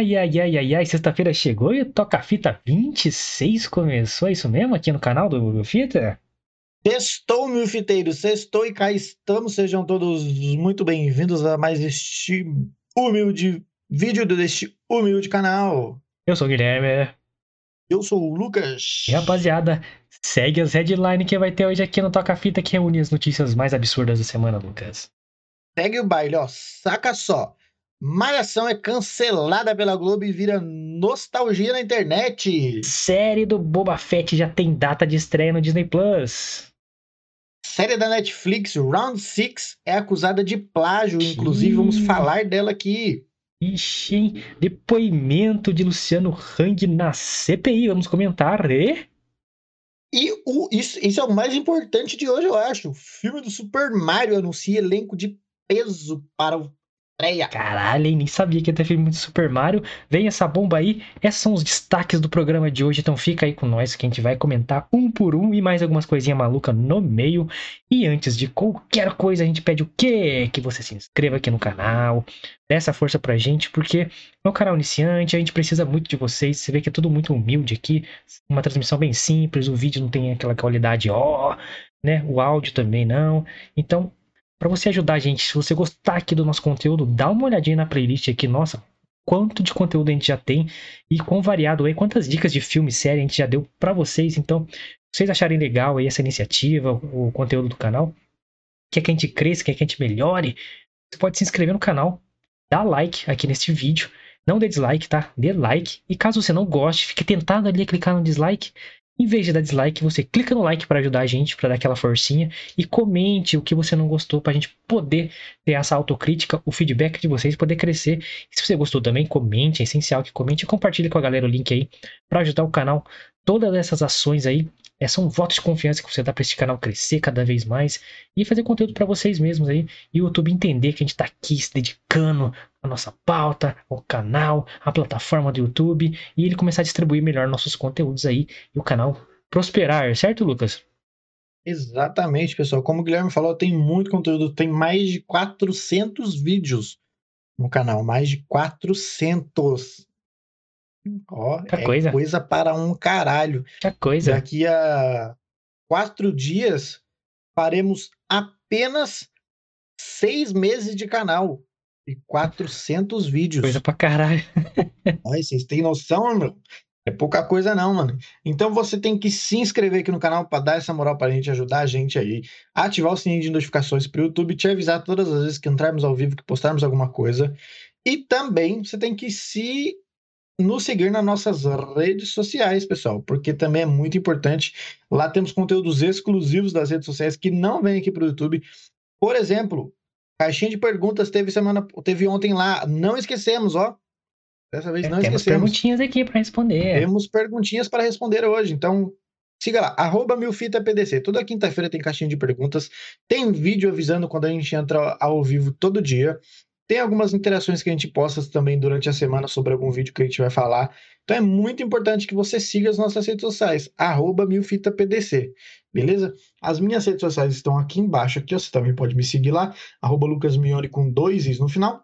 Ai, ai, ai, ai, ai, sexta-feira chegou e o Toca Fita 26 começou, é isso mesmo? Aqui no canal do Google Fita? Sextou, meu fiteiro, sextou e cá estamos. Sejam todos muito bem-vindos a mais este humilde vídeo deste humilde canal. Eu sou o Guilherme. Eu sou o Lucas. E rapaziada, segue as headlines que vai ter hoje aqui no Toca Fita que reúne as notícias mais absurdas da semana, Lucas. Segue o baile, ó. Saca só. Malhação é cancelada pela Globo e vira nostalgia na internet. Série do Boba Fett já tem data de estreia no Disney Plus. Série da Netflix, Round 6, é acusada de plágio. Inclusive, vamos falar dela aqui. Ixi, hein? Depoimento de Luciano Hang na CPI. Vamos comentar. E... E o, isso, isso é o mais importante de hoje, eu acho. O filme do Super Mario anuncia elenco de peso para o estreia. Caralho, nem sabia que ia ter filme de Super Mario. Vem essa bomba aí. Esses são os destaques do programa de hoje. Então fica aí com nós que a gente vai comentar um por um e mais algumas coisinhas malucas no meio. E antes de qualquer coisa, a gente pede o quê? Que você se inscreva aqui no canal. Dê essa força pra gente, porque é um canal iniciante, a gente precisa muito de vocês. Você vê que é tudo muito humilde aqui. Uma transmissão bem simples, o vídeo não tem aquela qualidade ó, né? O áudio também não. Então, para você ajudar a gente, se você gostar aqui do nosso conteúdo, dá uma olhadinha na playlist aqui, nossa, quanto de conteúdo a gente já tem e quão variado é, quantas dicas de filme e série a gente já deu para vocês. Então, se vocês acharem legal aí essa iniciativa, o conteúdo do canal, quer que a gente cresça, quer que a gente melhore, você pode se inscrever no canal, dar like aqui neste vídeo, não dê dislike, tá? Dê like. E caso você não goste, fique tentado ali a clicar no dislike, em vez de dar dislike, você clica no like para ajudar a gente, para dar aquela forcinha e comente o que você não gostou para a gente poder ter essa autocrítica, o feedback de vocês poder crescer. E se você gostou também, comente, é essencial que comente e compartilhe com a galera o link aí para ajudar o canal. Todas essas ações aí é, são votos de confiança que você dá para esse canal crescer cada vez mais e fazer conteúdo para vocês mesmos aí e o YouTube entender que a gente está aqui se dedicando à nossa pauta, ao canal, à plataforma do YouTube e ele começar a distribuir melhor nossos conteúdos aí e o canal prosperar, certo, Lucas? Exatamente, pessoal. Como o Guilherme falou, tem muito conteúdo, tem mais de 400 vídeos no canal, mais de 400. Ó, é coisa. coisa para um caralho. Que coisa. Daqui a quatro dias faremos apenas seis meses de canal e 400 vídeos. Coisa pra caralho. Ai, vocês têm noção, meu? É pouca coisa não, mano. Então você tem que se inscrever aqui no canal para dar essa moral pra gente, ajudar a gente aí, ativar o sininho de notificações pro YouTube, te avisar todas as vezes que entrarmos ao vivo, que postarmos alguma coisa. E também você tem que se nos seguir nas nossas redes sociais, pessoal, porque também é muito importante. Lá temos conteúdos exclusivos das redes sociais que não vêm aqui para o YouTube. Por exemplo, caixinha de perguntas teve semana, teve ontem lá. Não esquecemos, ó. Dessa vez é, não temos esquecemos. Temos perguntinhas aqui para responder. Temos perguntinhas para responder hoje. Então, siga lá, arroba milfitapdc. Toda quinta-feira tem caixinha de perguntas. Tem vídeo avisando quando a gente entra ao vivo todo dia. Tem algumas interações que a gente posta também durante a semana sobre algum vídeo que a gente vai falar. Então é muito importante que você siga as nossas redes sociais, arroba milfitapdc, beleza? As minhas redes sociais estão aqui embaixo, aqui, ó, você também pode me seguir lá, arroba lucasmione com dois is no final.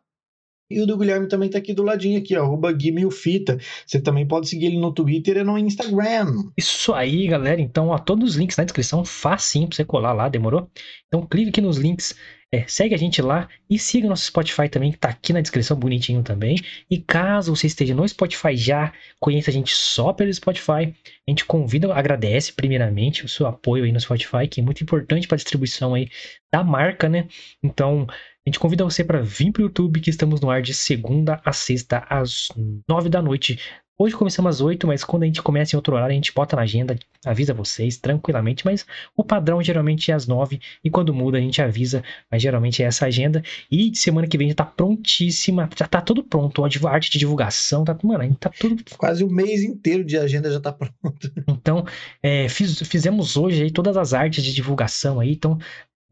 E o do Guilherme também tá aqui do ladinho, aqui, ó, arroba Guimilfita. Você também pode seguir ele no Twitter e no Instagram. Isso aí, galera. Então, ó, todos os links na descrição, facinho pra você colar lá, demorou? Então, clique aqui nos links é, segue a gente lá e siga nosso Spotify também, que tá aqui na descrição bonitinho também. E caso você esteja no Spotify já, conheça a gente só pelo Spotify, a gente convida, agradece primeiramente o seu apoio aí no Spotify, que é muito importante para a distribuição aí da marca, né? Então, a gente convida você para vir para o YouTube, que estamos no ar de segunda a sexta, às nove da noite, Hoje começamos às 8, mas quando a gente começa em outro horário, a gente bota na agenda, avisa vocês tranquilamente, mas o padrão geralmente é às 9 e quando muda a gente avisa, mas geralmente é essa agenda. E semana que vem já tá prontíssima, já tá tudo pronto, a arte de divulgação, tá, mano, tá tudo. Quase o mês inteiro de agenda já tá pronto. Então, é, fiz, fizemos hoje aí todas as artes de divulgação aí, então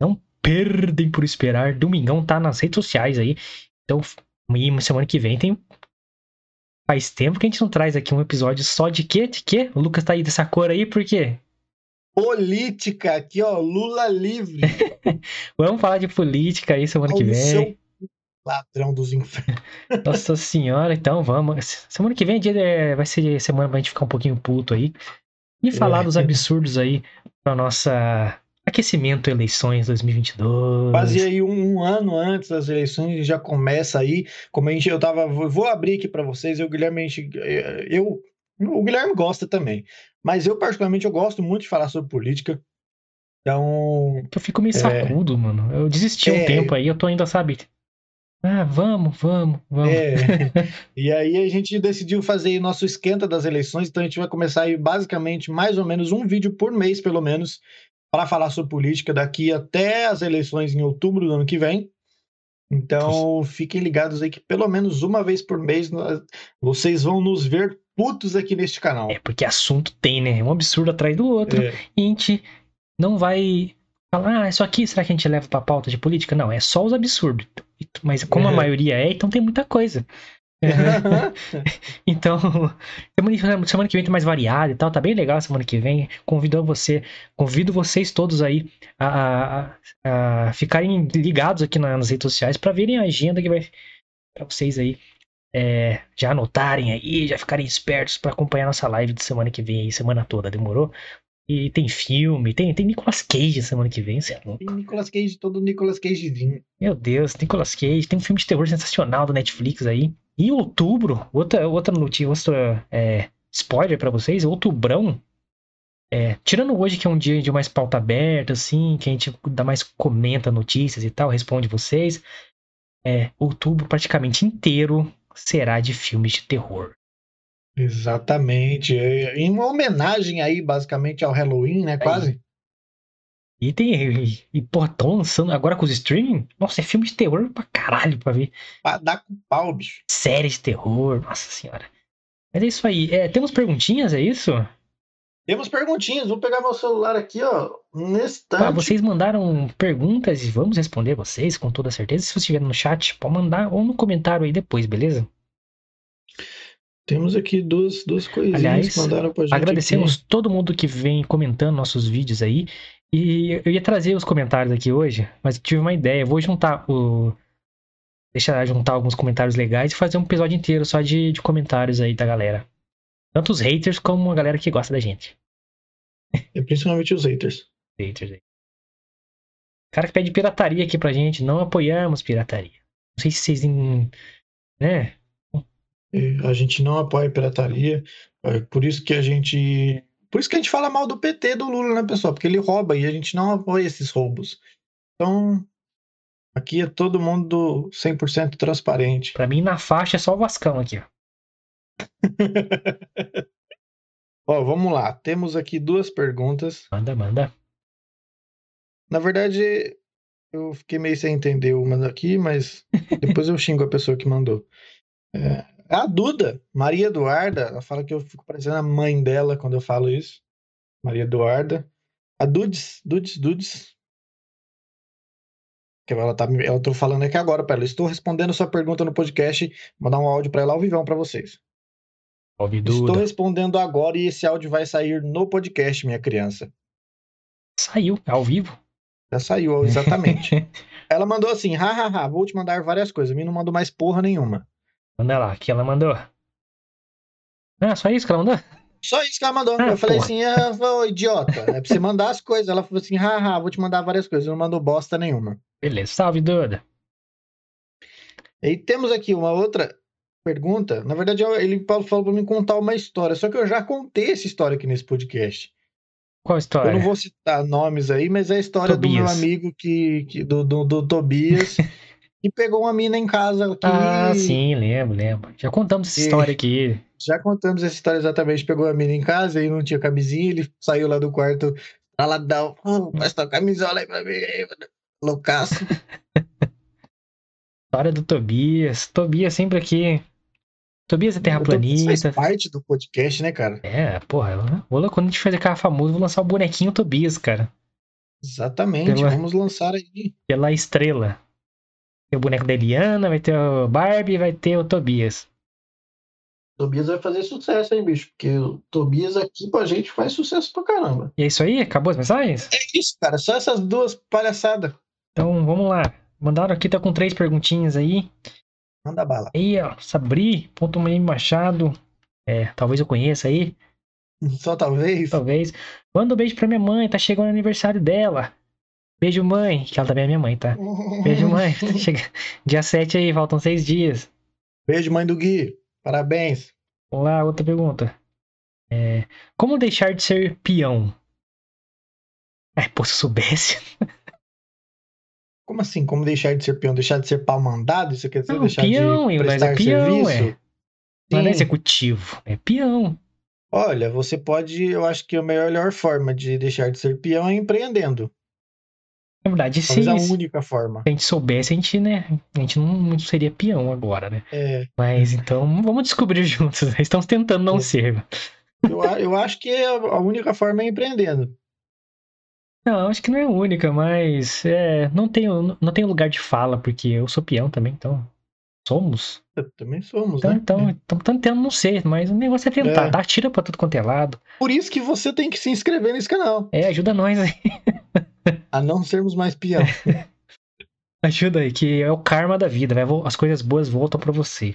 não perdem por esperar. Domingão tá nas redes sociais aí. Então, e semana que vem tem Faz tempo que a gente não traz aqui um episódio só de quê? De quê? O Lucas tá aí dessa cor aí, por quê? Política, aqui ó, Lula livre. Vamos falar de política aí semana que vem. Ladrão dos infernos. Nossa senhora, então vamos. Semana que vem é dia de- vai ser semana pra gente ficar um pouquinho puto aí. E falar É. dos absurdos aí pra nossa aquecimento eleições 2022. Quase aí um, um ano antes das eleições já começa aí. Como a gente, eu tava, vou abrir aqui para vocês. Eu, Guilherme, a gente, eh, eu, o Guilherme gosta também, mas eu particularmente eu gosto muito de falar sobre política. Então, Eu fico meio sacudo, mano. Eu desisti um É. tempo aí, eu tô ainda, sabe? Ah, vamos, vamos, vamos. é, e aí a gente decidiu fazer o nosso esquenta das eleições. Então a gente vai começar aí basicamente mais ou menos um vídeo por mês, pelo menos, para falar sobre política daqui até as eleições em outubro do ano que vem. Então, fiquem ligados aí que pelo menos uma vez por mês nós- vocês vão nos ver putos aqui neste canal. É, porque assunto tem, né? Um absurdo atrás do outro. É, E a gente não vai falar, ah, isso aqui será que a gente leva pra pauta de política? Não, é só os absurdos. Mas como a É. maioria é, então tem muita coisa. Então, semana, semana que vem tem mais variado e tal, tá bem legal semana que vem. Convido você, convido vocês todos aí a, a- a ficarem ligados aqui na- nas redes sociais pra verem a agenda que vai pra vocês aí é, já anotarem aí, já ficarem espertos pra acompanhar nossa live de semana que vem aí, semana toda, demorou? E tem filme, tem, tem Nicolas Cage semana que vem, você é louco. Tem Nicolas Cage, todo Nicolas Cagezinho. Meu Deus, Nicolas Cage, tem um filme de terror sensacional da Netflix aí. E em outubro, outra, outra notícia, outra é, spoiler pra vocês, outubrão. É, tirando hoje que é um dia de mais pauta aberta, assim, que a gente dá mais comenta notícias e tal, responde vocês. É, outubro praticamente inteiro será de filmes de terror. Exatamente. É, Em uma homenagem aí, basicamente, ao Halloween, né? Quase. E tem. E, e pô, tão lançando agora com os streaming? Nossa, é filme de terror pra caralho pra ver. Pra dar com pau, bicho. Série de terror, nossa senhora. Mas é isso aí. É, temos perguntinhas, é isso? Temos perguntinhas. Vou pegar meu celular aqui, ó. Nesse Ah, vocês mandaram perguntas e vamos responder vocês com toda certeza. Se você estiver no chat, pode mandar ou no comentário aí depois, beleza? Temos aqui duas, duas coisinhas Aliás, que mandaram pra gente. Agradecemos aqui. todo mundo que vem comentando nossos vídeos aí. E eu ia trazer os comentários aqui hoje, mas eu tive uma ideia. Eu vou juntar o. Deixa eu juntar alguns comentários legais e fazer um episódio inteiro só de, de comentários aí da galera. Tanto os haters como a galera que gosta da gente. É principalmente os haters. Haters aí. Cara que pede pirataria aqui pra gente. Não apoiamos pirataria. Não sei se vocês. em- Né? É, A gente não apoia pirataria. É por isso que a gente. Por isso que a gente fala mal do PT do Lula, né, pessoal? Porque ele rouba e a gente não apoia esses roubos. Então, aqui é todo mundo 100% transparente. Pra mim, na faixa é só o Vascão aqui, ó. Ó, vamos lá. Temos aqui duas perguntas. Manda, manda. Na verdade, eu fiquei meio sem entender uma daqui, mas depois eu xingo a pessoa que mandou. É, a Duda, Maria Eduarda, ela fala que eu fico parecendo a mãe dela quando eu falo isso. Maria Eduarda. A Dudes, Dudes, Dudes. Que ela tá, ela tô falando aqui agora para ela. Estou respondendo sua pergunta no podcast. Vou mandar um áudio para ela ao vivão para vocês. Salve, Estou Duda. respondendo agora e esse áudio vai sair no podcast, minha criança. Saiu, é ao vivo. Já saiu, exatamente. Ela mandou assim, hahaha, vou te mandar várias coisas. A mim não mandou mais porra nenhuma. Manda lá, que ela mandou. Ah, só isso que ela mandou? Só isso que ela mandou. Ah, eu falei porra. assim, ah, ô, idiota, é pra você mandar as coisas. Ela falou assim, haha, vou te mandar várias coisas. Não mandou bosta nenhuma. Beleza, salve, Duda. E temos aqui uma outra pergunta. Na verdade, ele falou pra mim contar uma história. Só que eu já contei essa história aqui nesse podcast. Qual história? Eu não vou citar nomes aí, mas é a história do meu Tobias. amigo que, que- do, do, do Tobias, que pegou uma mina em casa. Que Ah, sim, lembro, lembro. Já contamos essa E- história aqui. Já contamos essa história exatamente. Pegou a mina em casa e não tinha camisinha, ele saiu lá do quarto, raladão. Oh, presta a camisola aí pra mim. aí, mano." Loucaço. História do Tobias. Tobias sempre aqui. Tobias é terraplanista. faz parte do podcast, né, cara? É, porra. Vou quando a gente fazer cara famoso, vou lançar o bonequinho Tobias, cara. Exatamente. Pela- Vamos lançar aí. Pela estrela. Tem o boneco da Eliana, vai ter o Barbie, vai ter o Tobias. Tobias vai fazer sucesso, hein, bicho? Porque o Tobias aqui pra gente faz sucesso pra caramba. E é isso aí? Acabou as mensagens? É isso, cara. Só essas duas palhaçadas. Então vamos lá. Mandaram aqui, tá com três perguntinhas aí. Manda bala. Aí, ó, Sabri, ponto Machado. É, talvez eu conheça aí. Só talvez. Talvez. Manda um beijo pra minha mãe, tá chegando o aniversário dela. Beijo, mãe. Que ela também é minha mãe, tá? Beijo, mãe. Chega... Dia 7 aí, faltam seis dias. Beijo, mãe do Gui. Parabéns. Vamos lá, outra pergunta. É... Como deixar de ser peão? É, pô, se eu soubesse. Como assim? Como deixar de ser peão? Deixar de ser pau mandado? Isso quer dizer Não, deixar peão, de mas prestar é peão, serviço? Não é executivo, é peão. Olha, você pode, eu acho que a melhor forma de deixar de ser peão é empreendendo. Na verdade, se, a se única forma. a gente soubesse, a gente, né? A gente não, não seria peão agora, né? É, Mas então, vamos descobrir juntos. né? Estamos tentando não É. ser. eu, a- eu acho que a única forma é empreendendo. Não, acho que não é a única, mas é, não tenho, não tenho lugar de fala, porque eu sou peão também, então. Somos. Eu também somos, Então, né? então, então tentando não ser, mas o negócio é tentar, É. dá tira pra tudo quanto é lado. Por isso que você tem que se inscrever nesse canal. É, ajuda nós aí. A não sermos mais peão. Ajuda aí, que é o karma da vida, vai, as coisas boas voltam pra você.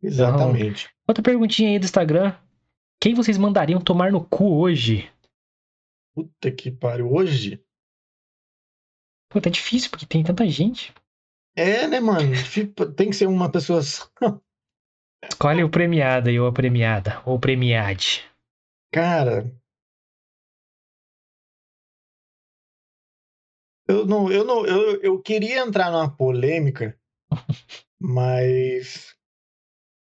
Exatamente. Outra perguntinha aí do Instagram. Quem vocês mandariam tomar no cu hoje? Puta que pariu. Hoje? Pô, tá difícil, porque tem tanta gente. É, né, mano? Tem que ser uma pessoa só. Escolhe o premiado aí, ou a premiada, ou o premiade. Cara. Eu não, eu não, eu, eu queria entrar numa polêmica, mas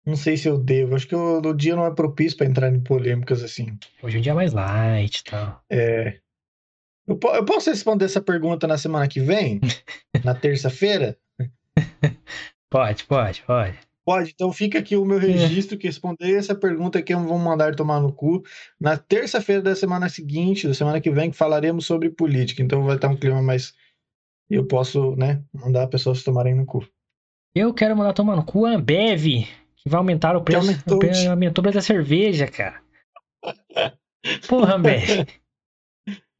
não sei se eu devo. Acho que o, o dia não é propício pra entrar em polêmicas assim. Hoje é um dia mais light e tal. É, eu, eu posso responder essa pergunta na semana que vem? na terça-feira? Pode, pode, pode. Pode, então fica aqui o meu registro que responder essa pergunta que vão mandar tomar no cu na terça-feira da semana seguinte, da semana que vem, que falaremos sobre política. Então vai estar um clima mais. Eu posso, né, mandar pessoas tomarem no cu. Eu quero mandar tomar no cu a Ambev, que vai aumentar o preço. aumentou, o pre- tio. aumentou o preço da cerveja, cara. Porra, Ambev.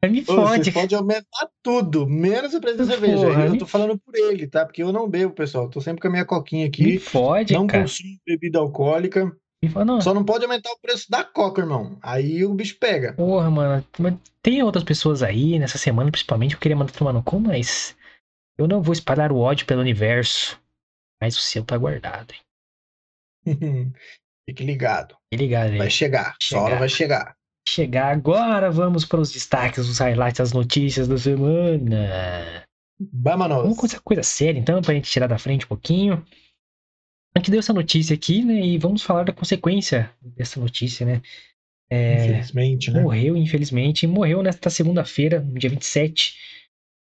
Me fode. Podem aumentar tudo, menos o preço da cerveja. Eu me- tô falando por ele, tá? Porque eu não bebo, pessoal. Tô sempre com a minha coquinha Me aqui. fode, Não cara. consumo bebida alcoólica. Me não. Só não pode aumentar o preço da coca, irmão. Aí o bicho pega. Porra, mano. mas Tem outras pessoas aí, nessa semana principalmente, que eu queria mandar tomar no cu, mas eu não vou espalhar o ódio pelo universo. Mas o seu tá guardado, hein? Fique ligado. Fique ligado aí. Vai chegar. Só Chegar. hora vai chegar. Chegar agora, vamos para os destaques, os highlights, as notícias da semana. Vamos Vámonos. com essa coisa séria, então, pra gente tirar da frente um pouquinho. A gente deu essa notícia aqui, né? E vamos falar da consequência dessa notícia, né? É, Infelizmente, né? Morreu, infelizmente, e morreu nesta segunda-feira, no dia 27.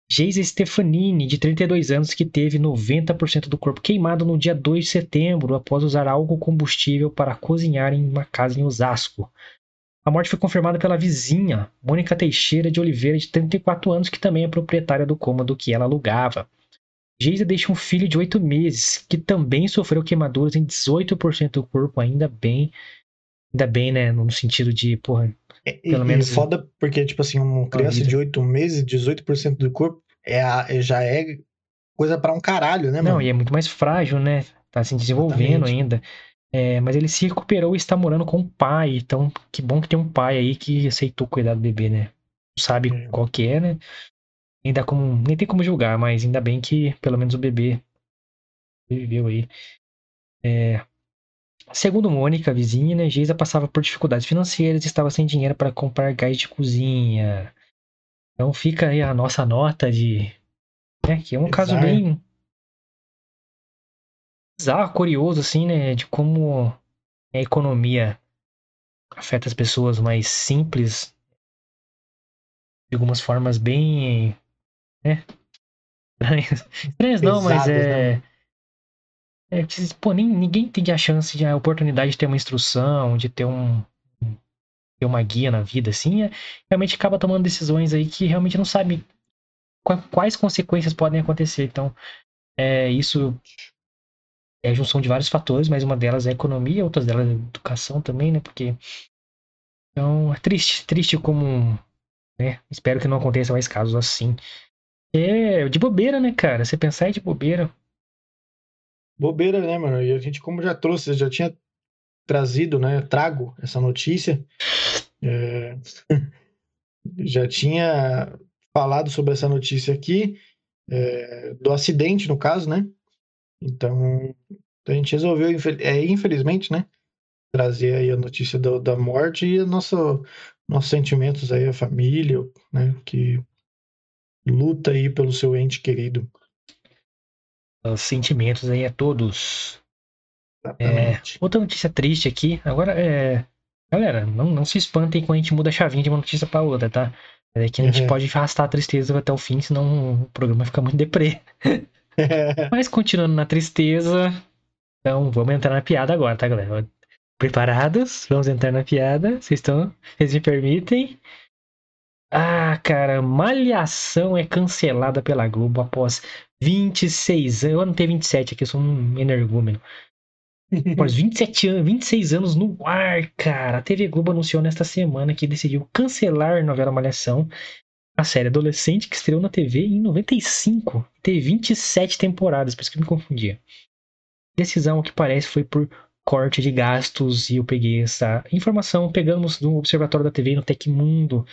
Geisa Stefanini, de 32 anos, que teve 90% do corpo queimado no dia 2 de setembro, após usar álcool combustível para cozinhar em uma casa em Osasco. A morte foi confirmada pela vizinha, Mônica Teixeira de Oliveira, de 34 anos, que também é proprietária do cômodo que ela alugava. Geisa deixa um filho de 8 meses, que também sofreu queimaduras em 18% do corpo, ainda bem. Ainda bem, né? No sentido de, porra, E, Pelo e menos- foda porque, tipo assim, uma criança vida. de 8 meses, 18% do corpo, é a- é- já é coisa pra um caralho, né, Não, mano? e é muito mais frágil, né? Tá se desenvolvendo Exatamente. ainda. É, mas ele se recuperou e está morando com o pai. Então, que bom que tem um pai aí que aceitou cuidar do bebê, né? Não sabe É. qual que é, né? Ainda como, nem tem como julgar, mas ainda bem que pelo menos o bebê viveu aí. É, segundo Mônica, a vizinha, né, Geisa passava por dificuldades financeiras e estava sem dinheiro para comprar gás de cozinha. Então fica aí a nossa nota de. Né, que é um caso Bizarro. bem bizarro, curioso, assim, né? De como a economia afeta as pessoas mais simples de algumas formas bem. né? Estranhas. Estranhas não, mas é. né? É, pô, nem, ninguém tem a chance, de, a oportunidade de ter uma instrução, de ter um. ter uma guia na vida, assim, é, realmente acaba tomando decisões aí que realmente não sabe qua- quais consequências podem acontecer. Então, é, isso é a junção de vários fatores, mas uma delas é a economia, outras delas é a educação também, né? Porque. Então, é triste, triste como. Né? Espero que não aconteça mais casos assim. É, de bobeira, né, cara? Você pensar é de bobeira. Bobeira, né, mano? E a gente, como já trouxe, já tinha trazido, né? Trago essa notícia. É... já tinha falado sobre essa notícia aqui, é... do acidente, no caso, né? Então, a gente resolveu, é, infelizmente, né? Trazer aí a notícia do, da morte e nosso, nossos sentimentos aí, a família, né? Que luta aí pelo seu ente querido. Os sentimentos aí a todos. É, outra notícia triste aqui. Agora, é, galera, não, não se espantem quando a gente muda a chavinha de uma notícia para outra, tá? É que a gente uhum. pode arrastar a tristeza até o fim, senão o programa fica muito deprê. Mas continuando na tristeza, então vamos entrar na piada agora, tá, galera? Preparados? Vamos entrar na piada. Vocês estão? Vocês me permitem? Ah, cara, Malhação é cancelada pela Globo após 26 anos. Eu não tenho 27 aqui, eu sou um energúmeno. Após 27 anos, 26 anos no ar, cara. A TV Globo anunciou nesta semana que decidiu cancelar a novela Malhação, a série adolescente que estreou na TV em 95. Teve 27 temporadas, por isso que eu me confundia. Decisão, que parece, foi por corte de gastos e eu peguei essa informação, pegamos do Observatório da TV no Tecmundo.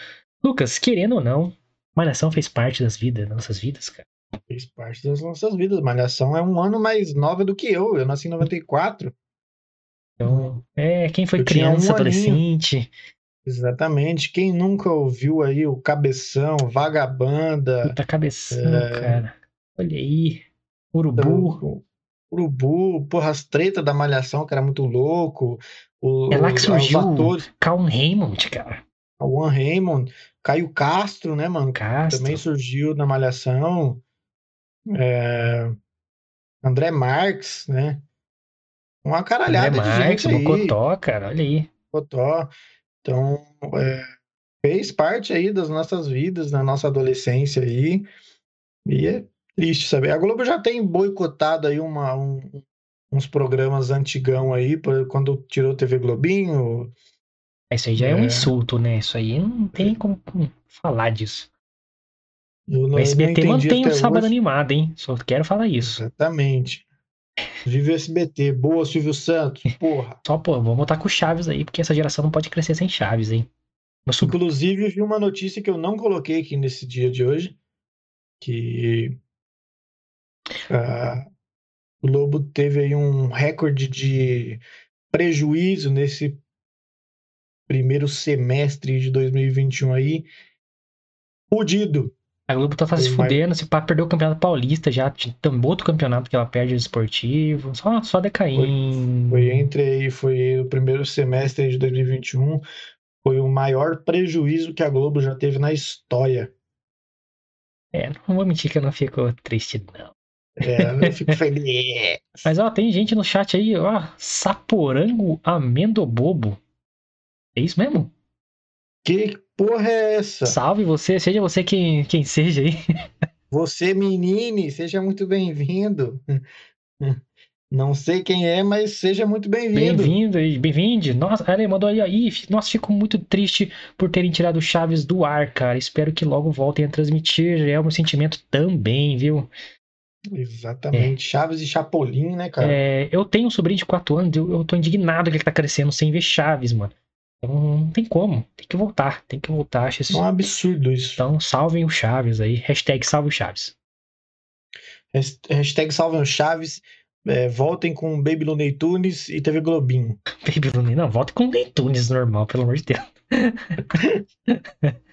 Lucas, querendo ou não, Malhação fez parte das vidas, das nossas vidas, cara. Fez parte das nossas vidas. Malhação é um ano mais nova do que eu. Eu nasci em 94. Então, é, quem foi eu criança, um adolescente. Exatamente. Quem nunca ouviu aí o Cabeção, Vagabanda. Puta cabeção, é... cara. Olha aí. Urubu. Então, Urubu, porra, as tretas da Malhação, que era muito louco. O, é lá que surgiu o Calm Raymond, cara. One Raymond. Caio Castro, né, mano? Castro. Também surgiu na Malhação. É... André Marques, né? Uma caralhada André de Marques, gente aí. Cotó, cara, olha aí. Cotó. Então, é... fez parte aí das nossas vidas, da nossa adolescência aí. E é triste saber. A Globo já tem boicotado aí uma, um, uns programas antigão aí, quando tirou TV Globinho, isso aí já é, é um insulto, né? Isso aí não tem como falar disso. Não, o SBT mantém o sábado hoje. animado, hein? Só quero falar isso. Exatamente. Vive o SBT. Boa, Silvio Santos. Porra. Só, pô, vamos botar com Chaves aí, porque essa geração não pode crescer sem Chaves, hein? Mas... Inclusive, vi uma notícia que eu não coloquei aqui nesse dia de hoje. Que uh, o Lobo teve aí um recorde de prejuízo nesse primeiro semestre de 2021 aí, fudido. A Globo tá se fudendo, se pá, perdeu o Campeonato Paulista já, também outro campeonato que ela perde esportivo, só, só decaindo. Foi, foi entre aí, foi o primeiro semestre de 2021, foi o maior prejuízo que a Globo já teve na história. É, não vou mentir que eu não fico triste, não. É, eu fico feliz. Mas ó, tem gente no chat aí, ó, Saporango Amendobobo. É isso mesmo? Que porra é essa? Salve você, seja você quem, quem seja aí. Você, menine, seja muito bem-vindo. Não sei quem é, mas seja muito bem-vindo. Bem-vindo e bem-vinde. Nossa, ele mandou aí, aí. Nossa, fico muito triste por terem tirado Chaves do ar, cara. Espero que logo voltem a transmitir. É o meu sentimento também, viu? Exatamente. É. Chaves e Chapolin, né, cara? É, eu tenho um sobrinho de 4 anos, eu, eu tô indignado que ele tá crescendo sem ver Chaves, mano. Então não tem como. Tem que voltar. Tem que voltar. Acho isso... É um absurdo isso. Então salvem o Chaves aí. Hashtag salve o Chaves. Hashtag salvem o Chaves. É, voltem com Baby Looney Tunes e TV Globinho. Baby Looney, não, voltem com Looney Tunes normal, pelo amor de Deus.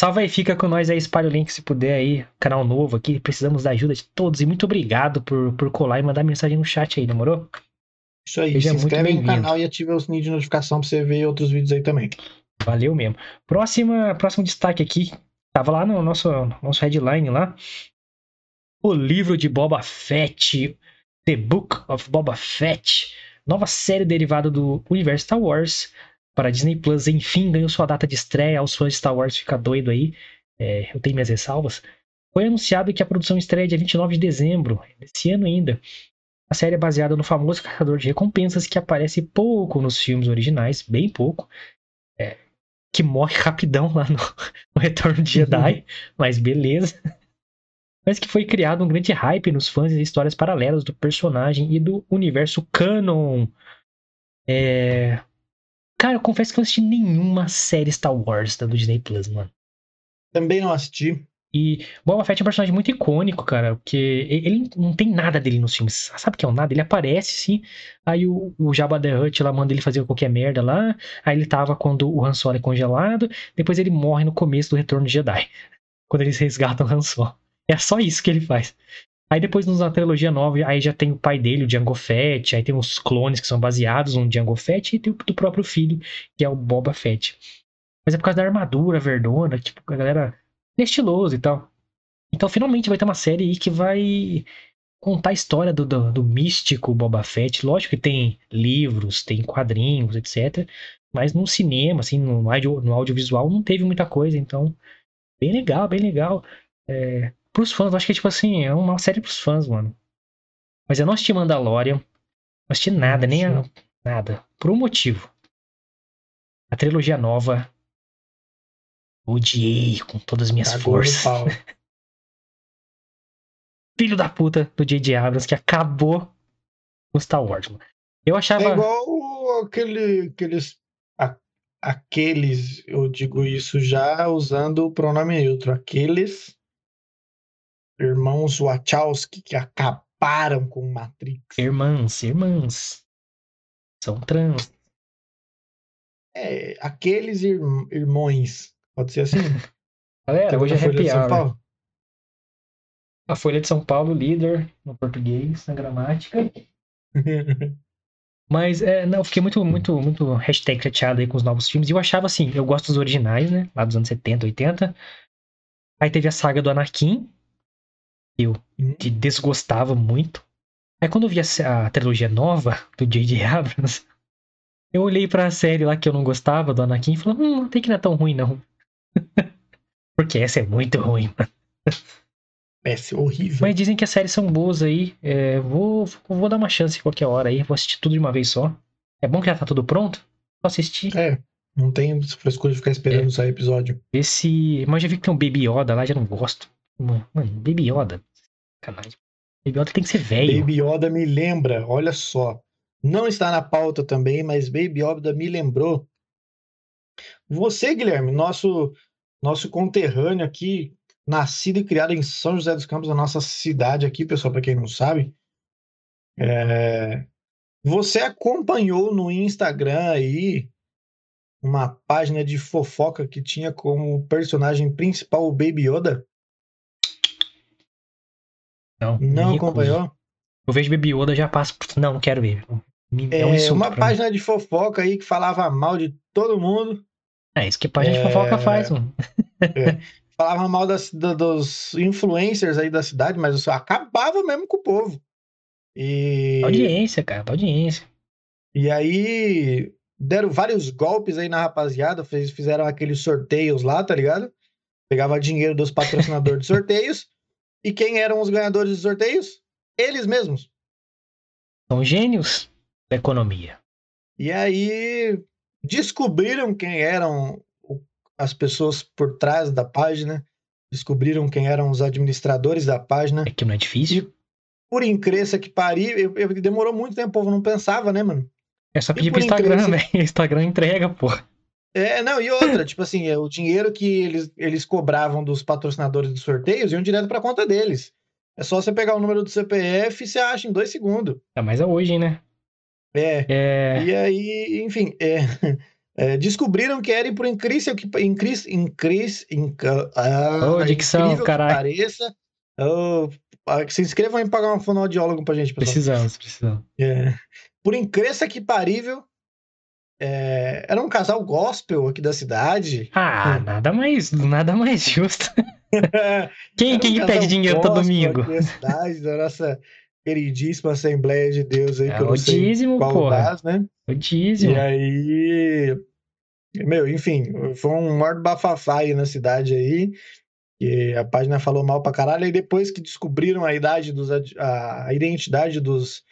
Salve aí, fica com nós aí, espalha o link se puder aí, canal novo aqui, precisamos da ajuda de todos e muito obrigado por, por colar e mandar mensagem no chat aí, demorou? Isso aí, Seja se inscreve no canal e ative o sininho de notificação para você ver outros vídeos aí também. Valeu mesmo. Próxima, próximo destaque aqui, tava lá no nosso, nosso headline lá. O livro de Boba Fett, The Book of Boba Fett, nova série derivada do universo Star Wars para Disney Plus, enfim, ganhou sua data de estreia. Aos fãs de Star Wars fica doido aí. É, eu tenho minhas ressalvas. Foi anunciado que a produção estreia dia 29 de dezembro, desse ano ainda. A série é baseada no famoso caçador de recompensas que aparece pouco nos filmes originais, bem pouco. É, que morre rapidão lá no, no Retorno de Jedi, mas beleza. Parece que foi criado um grande hype nos fãs e histórias paralelas do personagem e do universo canon. É... Cara, eu confesso que eu não assisti nenhuma série Star Wars da do Disney Plus, mano. Também não assisti. E Boba Fett é um personagem muito icônico, cara, porque ele não tem nada dele nos filmes. Sabe o que é o nada? Ele aparece, sim. Aí o, o Jabba the Hutt lá manda ele fazer qualquer merda lá. Aí ele tava quando o Han Solo é congelado. Depois ele morre no começo do Retorno de Jedi. Quando eles resgatam o Han Solo. É só isso que ele faz. Aí depois na trilogia nova, aí já tem o pai dele, o Django Fett. Aí tem os clones que são baseados no Django Fett. E tem o do próprio filho, que é o Boba Fett. Mas é por causa da armadura verdona. Tipo, a galera estiloso e tal. Então finalmente vai ter uma série aí que vai contar a história do, do, do, místico Boba Fett. Lógico que tem livros, tem quadrinhos, etc. Mas no cinema, assim, no, audio, no audiovisual não teve muita coisa, então bem legal, bem legal. É, pros fãs, eu acho que tipo assim, é uma série pros fãs, mano. Mas eu não assisti Mandalorian, não assisti nada, nem a, nada. Por um motivo. A trilogia nova Odiei com todas as minhas Cagou forças. Filho da puta do J.J. Abrams que acabou com Star Wars. Mano. Eu achava. É igual aquele, aqueles. A, aqueles, eu digo isso já usando o pronome neutro. Aqueles irmãos Wachowski que acabaram com Matrix. Irmãs, irmãs. São trans. É, aqueles ir, irmãos Pode ser assim. Galera, hoje é happy hour. A Folha de São Paulo, líder no português, na gramática. Mas, é, não, eu fiquei muito, muito, muito hashtag chateado aí com os novos filmes. E eu achava assim, eu gosto dos originais, né? Lá dos anos 70, 80. Aí teve a saga do Anakin, que eu hum. que desgostava muito. Aí quando eu vi a, a trilogia nova do J.J. Abrams, eu olhei pra série lá que eu não gostava do Anakin e falei, hum, até que não é tão ruim não. Porque essa é muito ruim, mano. Essa é horrível. Mas dizem que as séries são boas aí. É, vou, vou dar uma chance qualquer hora aí. Vou assistir tudo de uma vez só. É bom que já tá tudo pronto? Só assistir. É. Não tem frescura de ficar esperando é. sair episódio. Esse. Mas já vi que tem um Baby Yoda lá, já não gosto. Mano, Baby Yoda. Sacanagem. Baby Yoda tem que ser velho. Baby Yoda me lembra, olha só. Não está na pauta também, mas Baby Yoda me lembrou você, Guilherme, nosso, nosso conterrâneo aqui, nascido e criado em São José dos Campos, a nossa cidade aqui, pessoal, para quem não sabe. É... Você acompanhou no Instagram aí uma página de fofoca que tinha como personagem principal o Baby Yoda? Não. Não acompanhou? Eu vejo Baby Yoda já passo. Não, não quero ver. É, um uma página mim. de fofoca aí que falava mal de todo mundo. É isso que página é... de fofoca faz, mano. É. Falava mal das, dos influencers aí da cidade, mas isso acabava mesmo com o povo. E... Audiência, cara, audiência. E aí deram vários golpes aí na rapaziada, fez, fizeram aqueles sorteios lá, tá ligado? Pegava dinheiro dos patrocinadores de sorteios. E quem eram os ganhadores dos sorteios? Eles mesmos. São gênios da economia. E aí descobriram quem eram as pessoas por trás da página, descobriram quem eram os administradores da página. É que não é difícil. Por incresça que pariu, demorou muito tempo, o povo não pensava, né, mano? É só pedir pro Instagram, né? Instagram entrega, pô. É, não, e outra, tipo assim, é, o dinheiro que eles, eles cobravam dos patrocinadores dos sorteios iam direto pra conta deles. É só você pegar o número do CPF e você acha em dois segundos. É, mas é hoje, né? É. é. E aí, enfim, é, é, descobriram que era por incrível que incris, incris, inc, ah, oh, dicção, caralho. pareça. Oh, se inscrevam em pagar um fonoaudiólogo pra gente, pessoal. Precisamos, precisamos. É. Por incrível que parível, é, era um casal gospel aqui da cidade. Ah, hum. nada mais, nada mais justo. quem quem pede dinheiro todo domingo? Da cidade, da nossa queridíssima Assembleia de Deus aí, é, que eu não dízimo, sei qual das, né? O dízimo. E aí, meu, enfim, foi um maior bafafá aí na cidade aí, e a página falou mal pra caralho, e depois que descobriram a idade dos, a, a identidade dos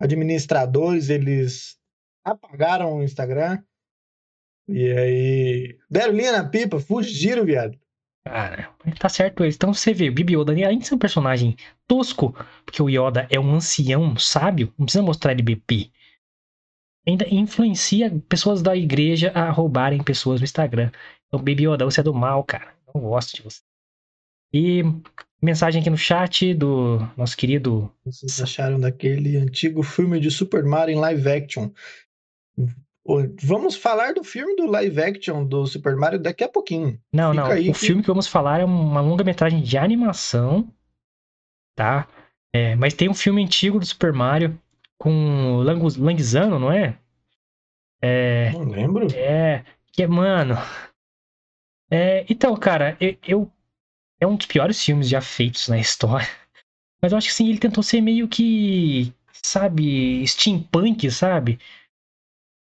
administradores, eles apagaram o Instagram, e aí deram linha na pipa, fugiram, viado. Cara, tá certo eles. Então você vê, Baby Yoda, além de ser um personagem tosco, porque o Yoda é um ancião sábio, não precisa mostrar ele bebê. Ainda influencia pessoas da igreja a roubarem pessoas no Instagram. Então, Baby Yoda, você é do mal, cara. Não gosto de você. E mensagem aqui no chat do nosso querido. Vocês acharam daquele antigo filme de Super Mario em live action? Vamos falar do filme do live action do Super Mario daqui a pouquinho. Não, Fica não. o que... filme que vamos falar é uma longa-metragem de animação, tá? É, mas tem um filme antigo do Super Mario com Langus, Langzano, não é? É. Não lembro. É. Que é, mano. É, então, cara, eu, eu, É um dos piores filmes já feitos na história. Mas eu acho que sim, ele tentou ser meio que. Sabe? Steampunk, sabe?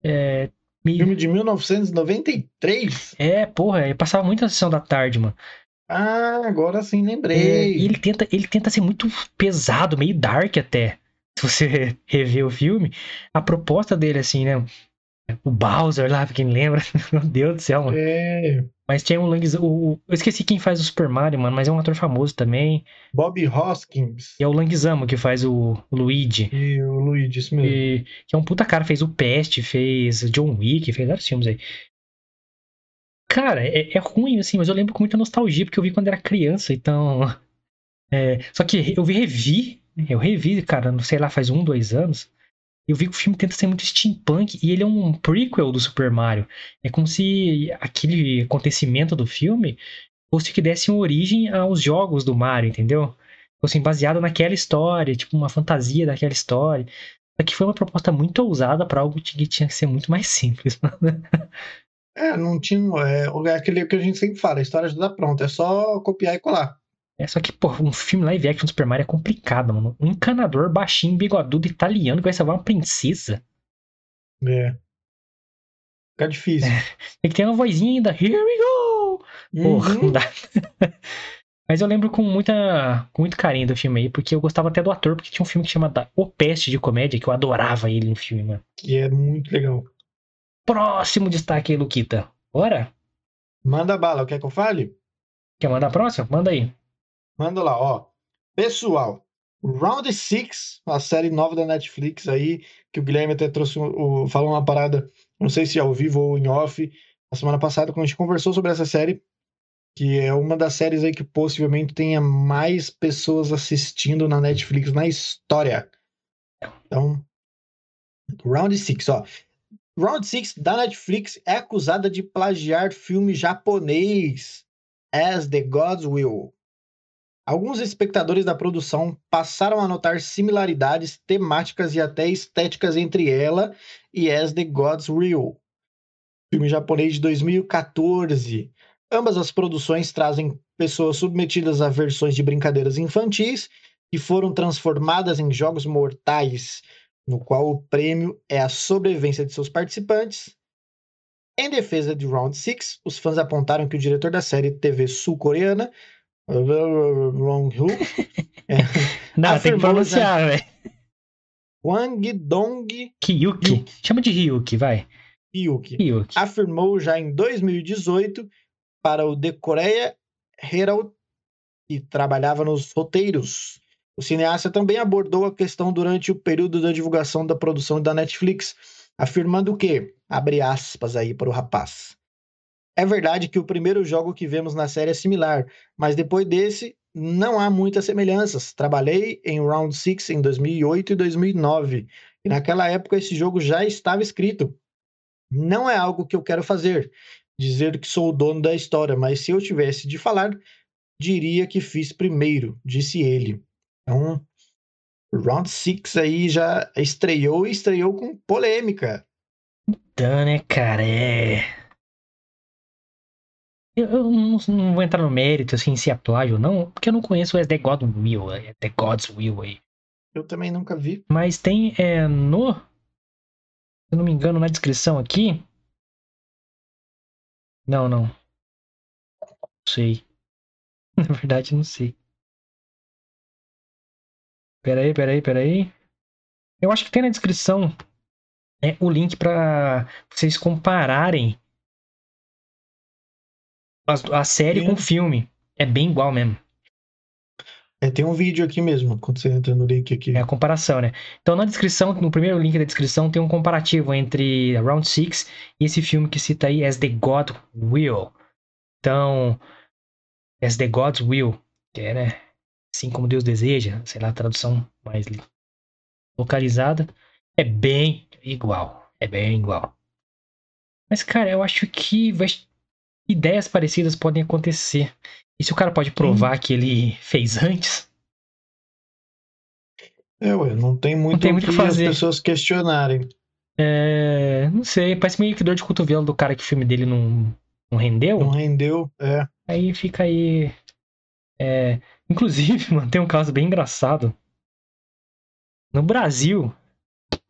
É, Filme de 1993? É, porra, ele passava muito na sessão da tarde, mano. Ah, agora sim lembrei. É, ele tenta, ele tenta ser muito pesado, meio dark até. Se você rever o filme, a proposta dele, assim, né? O Bowser lá, quem lembra. Meu Deus do céu, mano. É. Mas tinha um Lang... o, Eu esqueci quem faz o Super Mario, mano, mas é um ator famoso também. Bob Hoskins. E é o Langzamo que faz o Luigi. E o Luigi, isso mesmo. E... Que é um puta cara, fez o Pest, fez John Wick, fez vários filmes aí. Cara, é, é ruim, assim, mas eu lembro com muita nostalgia, porque eu vi quando era criança, então. É... Só que eu vi revi, eu revi, cara, não sei lá, faz um, dois anos eu vi que o filme tenta ser muito steampunk e ele é um prequel do Super Mario. É como se aquele acontecimento do filme fosse que desse origem aos jogos do Mario, entendeu? Fosse baseado naquela história, tipo uma fantasia daquela história. Só que foi uma proposta muito ousada para algo que tinha que ser muito mais simples. é, não tinha. É, é aquele que a gente sempre fala, a história já tá pronta, é só copiar e colar. É, só que, pô, um filme live action do Super Mario é complicado, mano. Um encanador baixinho, bigodudo, italiano que vai salvar uma princesa. É. Fica difícil. É. Tem que ter uma vozinha ainda. Here we go! Porra, uhum. não dá. Mas eu lembro com, muita, com muito carinho do filme aí, porque eu gostava até do ator, porque tinha um filme que chama O Peste de Comédia, que eu adorava ele no filme, mano. Que é muito legal. Próximo destaque aí, Luquita. Bora? Manda bala, quer que eu fale? Quer mandar a próxima? Manda aí. Manda lá, ó. Pessoal, Round Six, a série nova da Netflix aí, que o Guilherme até trouxe, o, falou uma parada, não sei se é ao vivo ou em off, a semana passada, quando a gente conversou sobre essa série, que é uma das séries aí que possivelmente tenha mais pessoas assistindo na Netflix na história. Então, Round Six, ó. Round Six da Netflix é acusada de plagiar filme japonês As the Gods Will. Alguns espectadores da produção passaram a notar similaridades temáticas e até estéticas entre ela e As the Gods Real, filme japonês de 2014. Ambas as produções trazem pessoas submetidas a versões de brincadeiras infantis que foram transformadas em jogos mortais, no qual o prêmio é a sobrevivência de seus participantes. Em defesa de Round 6, os fãs apontaram que o diretor da série TV sul-coreana É. Não, tem que pronunciar, velho. Wang Dong Kyuki. Chama de Ryuki, vai. Ryuki. Ryuki. Afirmou já em 2018 para o The Korea Herald, que trabalhava nos roteiros. O cineasta também abordou a questão durante o período da divulgação da produção da Netflix, afirmando que, abre aspas aí para o rapaz, é verdade que o primeiro jogo que vemos na série é similar, mas depois desse não há muitas semelhanças. Trabalhei em Round 6 em 2008 e 2009, e naquela época esse jogo já estava escrito. Não é algo que eu quero fazer, dizer que sou o dono da história, mas se eu tivesse de falar, diria que fiz primeiro, disse ele. Então, Round 6 aí já estreou e estreou com polêmica. Então, né, cara, é eu, eu não, não, vou entrar no mérito, assim, se é plágio ou não, porque eu não conheço o The God Will, é The God's Will aí. Eu também nunca vi. Mas tem é, no. Se não me engano, na descrição aqui. Não, não. Não sei. Na verdade, não sei. Peraí, peraí, peraí. Eu acho que tem na descrição é, o link para vocês compararem A, a série Sim. com o filme. É bem igual mesmo. É, tem um vídeo aqui mesmo, quando você entra no link aqui. É a comparação, né? Então, na descrição, no primeiro link da descrição, tem um comparativo entre Round Six e esse filme que cita aí As the God Will. Então, As the God's Will, que é, né? Assim como Deus deseja, sei lá, a tradução mais li- localizada, é bem igual. É bem igual. Mas, cara, eu acho que vai- ideias parecidas podem acontecer. E se o cara pode provar que ele fez antes, É, ué, não tem muito, tem muito que que as fazer. pessoas questionarem. É, não sei, parece meio que dor de cotovelo do cara que o filme dele não, não rendeu. Não rendeu, é. Aí fica aí. é, inclusive, mano, tem um caso bem engraçado. No Brasil,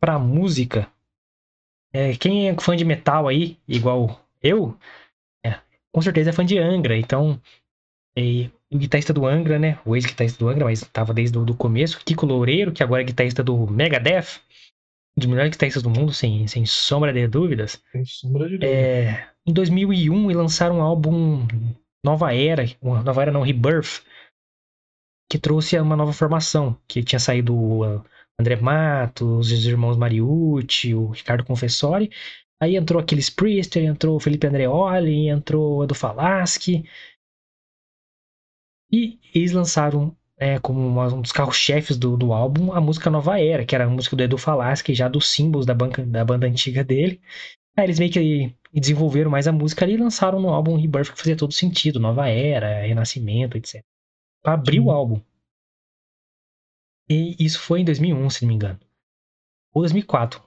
pra música, é, quem é fã de metal aí, igual eu, com certeza é fã de Angra. Então, é, o guitarrista do Angra, né? O ex-guitarrista do Angra, mas tava desde o começo, Kiko Loureiro, que agora é guitarrista do Megadeth, um dos melhores guitarristas do mundo, sem, sem sombra de dúvidas. Sem sombra de dúvida. É, em 2001, eles lançaram um álbum Nova Era, uma Nova Era não, Rebirth, que trouxe uma nova formação, que tinha saído o André Matos, os irmãos Mariucci, o Ricardo Confessori, aí entrou aqueles Priester, entrou o Felipe Andreoli, entrou o Edu Falaschi, e eles lançaram é, como uma- um dos carros-chefes do, do álbum a música Nova Era, que era a música do Edu Falaschi, já dos símbolos da, banca, da banda antiga dele. Aí eles meio que desenvolveram mais a música ali e lançaram no álbum Rebirth que fazia todo sentido, Nova Era, Renascimento, etc. Pra abrir Sim. o álbum. E isso foi em 2001, se não me engano. Ou 2004.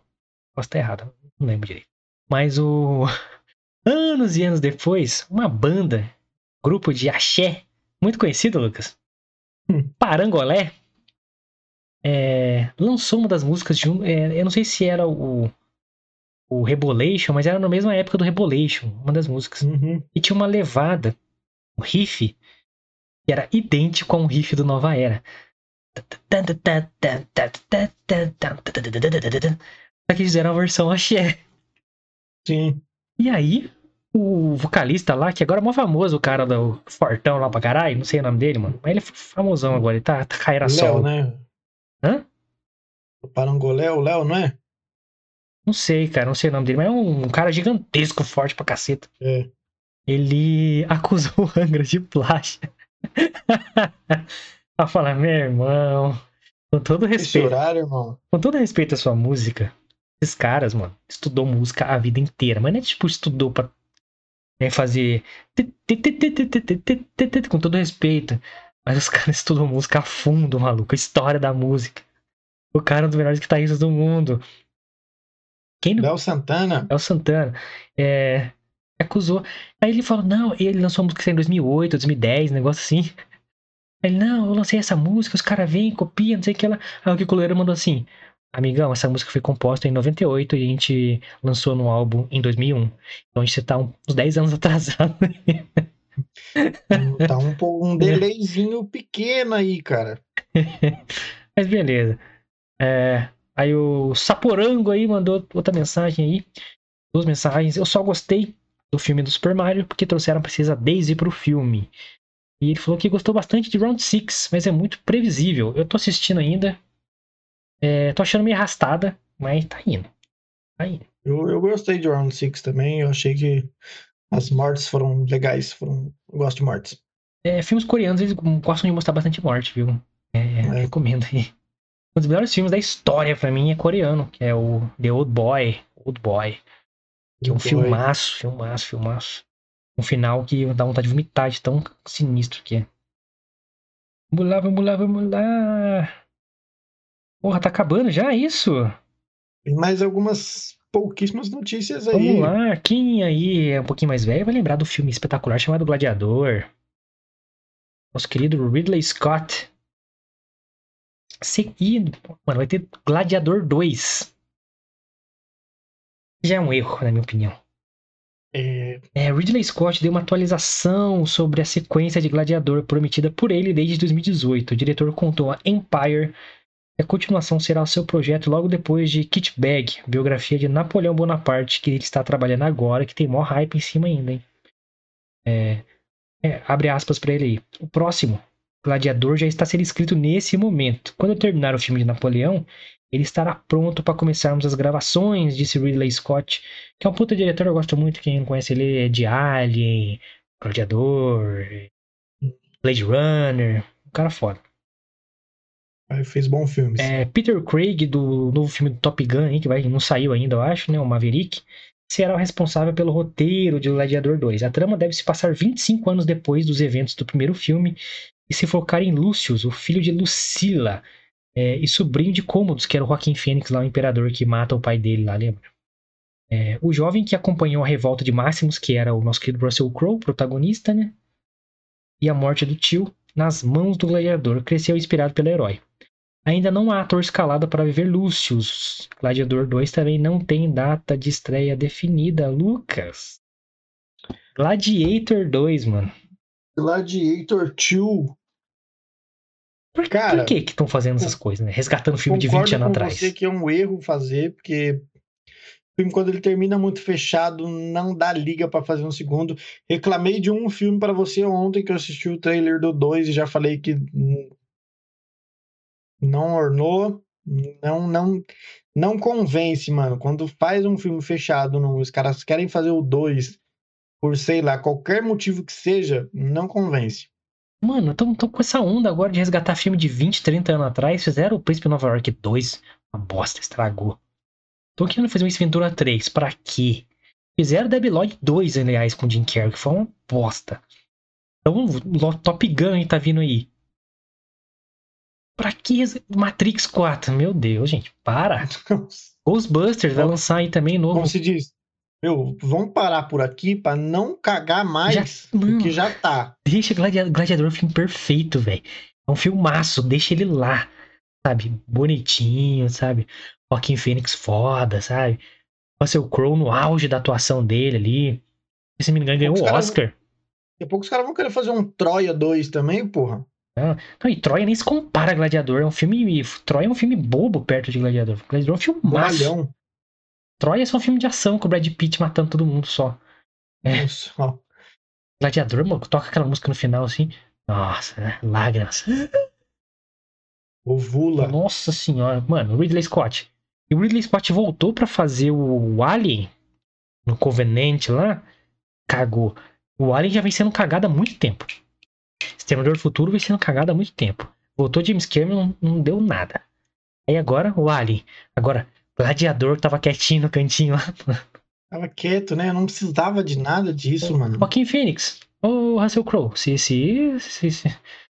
Posso estar errado, não lembro direito. Mas o... Anos e anos depois, uma banda, grupo de axé, muito conhecido, Lucas, Hum. Parangolé, é, lançou uma das músicas de um... é, eu não sei se era o o Rebolation, mas era na mesma época do Rebolation, uma das músicas. Uhum. E tinha uma levada, um riff, que era idêntico a um riff do Nova Era. Só que fizeram a versão axé. Sim. E aí, o vocalista lá, que agora é mó famoso, o cara do Fortão lá pra caralho, não sei o nome dele, mano. Mas ele é famosão agora, ele tá, tá carreira O Léo, solo. né? Hã? O Parangolé, o Léo, não é? Não sei, cara, não sei o nome dele, mas é um cara gigantesco, forte pra caceta. É. ele acusou o Angra de plágio. a falar, meu irmão, com todo respeito, horário, irmão. com todo respeito à sua música, esses caras, mano, estudou música a vida inteira, mas não é tipo estudou pra né, fazer com todo respeito, mas os caras estudam música a fundo, maluco, a história da música. O cara é um dos melhores guitarristas do mundo. Quem não Léo Santana. é o Santana. É, acusou. Aí ele falou, não, ele lançou a música em 2008, 2010, um negócio assim. Aí ele, não, eu lancei essa música, os caras vêm, copiam, não sei o que lá. Aí o Kiko Loureiro mandou assim, amigão, essa música foi composta em 98 e a gente lançou no álbum em 2001. Então a gente tá uns 10 anos atrasado. Tá um, um delayzinho pequeno aí, cara. Mas beleza. É, aí o Saporango aí mandou outra mensagem aí. Duas mensagens. Eu só gostei do filme do Super Mario porque trouxeram a Princesa Daisy pro filme. E ele falou que gostou bastante de Round 6, mas é muito previsível. Eu tô assistindo ainda. É, tô achando meio arrastada, mas tá indo. Tá indo. Eu, eu gostei de Round 6 também. Eu achei que as mortes foram legais. Foram... Eu gosto de mortes. É, filmes coreanos, eles gostam de mostrar bastante morte, viu? É, É. Recomendo aí. Um dos melhores filmes da história pra mim é coreano, que é o The Old Boy. Old Boy. Que é um filmaço, filmaço, filmaço. Um final que dá vontade de vomitar de tão sinistro que é. Vamos lá, vamos lá, vamos lá. Porra, tá acabando já isso? Tem mais algumas pouquíssimas notícias aí. Vamos lá, quem aí é um pouquinho mais velho vai lembrar do filme espetacular chamado Gladiador. Nosso querido Ridley Scott. Seguindo, mano, vai ter Gladiador 2. Já é um erro, na minha opinião. É, É, Ridley Scott deu uma atualização sobre a sequência de Gladiador prometida por ele desde 2018. O diretor contou a Empire a continuação será o seu projeto logo depois de Kit Bag, biografia de Napoleão Bonaparte, que ele está trabalhando agora, que tem maior hype em cima ainda, hein? É, É, abre aspas pra ele aí. O próximo, Gladiador, já está sendo escrito nesse momento. Quando eu terminar o filme de Napoleão, ele estará pronto para começarmos as gravações, disse Ridley Scott, que é um puta diretor, eu gosto muito, quem não conhece ele é de Alien, Gladiador, Blade Runner, um cara foda. Fez bons filmes. É, Peter Craig, do novo filme do Top Gun, aí, que vai, não saiu ainda, eu acho, né? O Maverick, será o responsável pelo roteiro de Gladiador 2. A trama deve se passar 25 anos depois dos eventos do primeiro filme e se focar em Lucius, o filho de Lucila, é, e sobrinho de Cômodos, que era o Joaquim Fênix, lá o imperador que mata o pai dele lá, lembra? É, o jovem que acompanhou a revolta de Máximos, que era o nosso querido Russell Crowe, protagonista, né? E a morte do tio nas mãos do gladiador, cresceu inspirado pelo herói. Ainda não há ator escalado para viver Lucius. Gladiador 2 também não tem data de estreia definida, Lucas. Gladiator 2, mano. Gladiator 2. Por, Cara, por que que estão fazendo essas coisas, né? Resgatando filme de 20 Concordo anos com atrás. você que é um erro fazer, porque o filme, quando ele termina muito fechado, não dá liga pra fazer um segundo. Reclamei de um filme pra você ontem, que eu assisti o trailer do 2 e já falei que não ornou, não, não, não convence, mano. Quando faz um filme fechado, não, os caras querem fazer o 2 por, sei lá, qualquer motivo que seja, não convence. Mano, estão com essa onda agora de resgatar filme de 20, 30 anos atrás. Fizeram o Príncipe Nova York 2. Uma bosta, estragou. Tô querendo fazer um Ace Ventura 3. Pra quê? Fizeram Debbie Lloyd 2, aliás, com Jim Carrey, que foi uma bosta. Então, Top Gun tá vindo aí. Pra que Matrix 4? Meu Deus, gente, para. Ghostbusters vai lançar aí também novo. Como se diz? Meu, vamos parar por aqui pra não cagar mais Já- do que já tá. Deixa Gladiador, Gladiador um filme perfeito, velho. É um filmaço, deixa ele lá. Sabe? Bonitinho, sabe? Joaquim Fênix foda, sabe? Russell Crowe no auge da atuação dele ali. Se não me engano, ganhou o Oscar. Daqui a pouco os caras vão querer fazer um Troia 2 também, porra. Não, e Troia nem se compara a Gladiador. É um filme. Troia é um filme bobo perto de Gladiador. Gladiador é um filmaço. Malhão. Troia é só um filme de ação com o Brad Pitt matando todo mundo só. É. Nossa, ó. Gladiador, mano, toca aquela música no final assim. Nossa, né? lágrimas. Ovula. Nossa senhora, mano, Ridley Scott. E o Ridley Scott voltou pra fazer o Alien no Covenant lá. Cagou. O Alien já vem sendo cagado há muito tempo. Exterminador do Futuro vem sendo cagado há muito tempo. Voltou James Cameron, não, não deu nada. Aí agora o Alien. Agora, Gladiador que tava quietinho no cantinho lá. Tava quieto, né? Eu não precisava de nada disso, mano. Joaquim Phoenix. Ô Russell Crowe, se, se, se, se-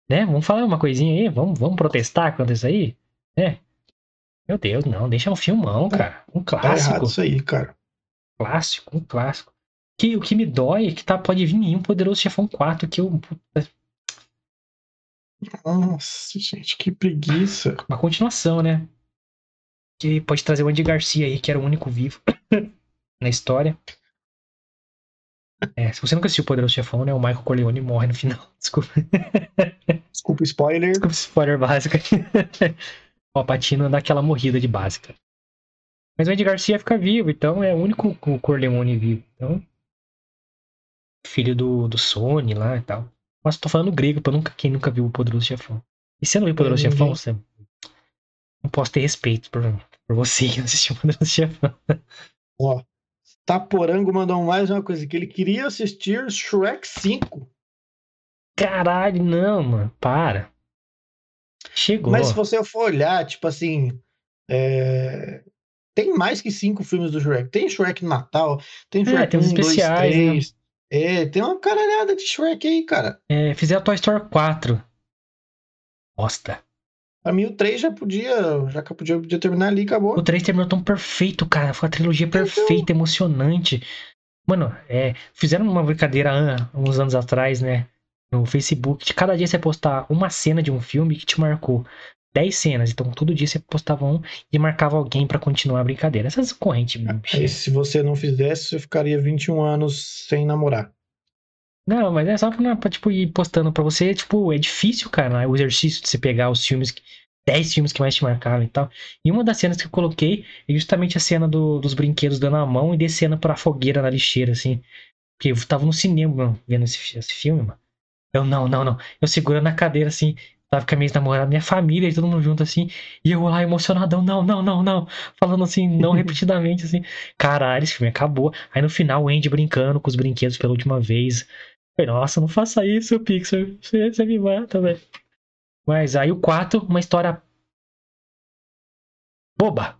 né? Vamos falar uma coisinha aí? Vamos, vamos protestar contra isso aí? Né? Meu Deus, não. Deixa um filmão, cara. Um Tá errado clássico. isso aí, cara. clássico, um clássico. Que, o que me dói é que tá, pode vir em um Poderoso Chefão 4, que eu, Nossa, gente, que preguiça. uma continuação, né? Que pode trazer o Andy Garcia aí, que era o único vivo na história. É, se você nunca assistiu Poderoso Chefão, né? O Michael Corleone morre no final. Desculpa, Desculpa o spoiler. desculpa spoiler básico. o Patino dá aquela morrida de básica. Mas o Andy Garcia fica vivo, então é o único o Corleone vivo. Então, filho do, do Sony lá e tal. Mas tô falando grego pra nunca, quem nunca viu o Poderoso Chefão. E você não viu o Poderoso É, Chefão, você não posso ter respeito por, por você que não assistiu o Poderoso Chefão. Ó, Taporango mandou mais uma coisa, que ele queria assistir Shrek 5. Caralho, não, mano. Para. Chegou. Mas se você for olhar, tipo assim, é, tem mais que cinco filmes do Shrek. Tem Shrek no Natal, tem Shrek É, tem uns 1, 2, especiais, né? 3. É, tem uma caralhada de Shrek aí, cara. É, fizeram Toy Story 4. Bosta. Pra mim o 3 já podia, já podia, podia terminar ali, acabou. O 3 terminou tão perfeito, cara. Foi uma trilogia Então. perfeita, emocionante. Mano, é, fizeram uma brincadeira há uns anos atrás, né? No Facebook. De cada dia você postar uma cena de um filme que te marcou 10 cenas. Então, todo dia você postava um e marcava alguém pra continuar a brincadeira. Essas correntes. Aí se você não fizesse, você ficaria 21 anos sem namorar. Não, mas é só pra, pra, tipo, ir postando pra você. Tipo, é difícil, cara, o exercício de você pegar os filmes, que- 10 filmes que mais te marcaram e tal. E uma das cenas que eu coloquei é justamente a cena do- dos brinquedos dando a mão e descendo pra fogueira na lixeira, assim. Porque eu tava no cinema mano, vendo esse, esse filme, mano. Eu, não, não, não. Eu segurando na cadeira, assim, tava com a minha namorada, minha família e todo mundo junto, assim, e eu lá emocionadão, não, não, não, não, falando assim, não repetidamente, assim, caralho, esse filme acabou. Aí no final, o Andy brincando com os brinquedos pela última vez. Eu falei, nossa, não faça isso, Pixar, você, você me mata, velho. Mas aí o 4, uma história boba,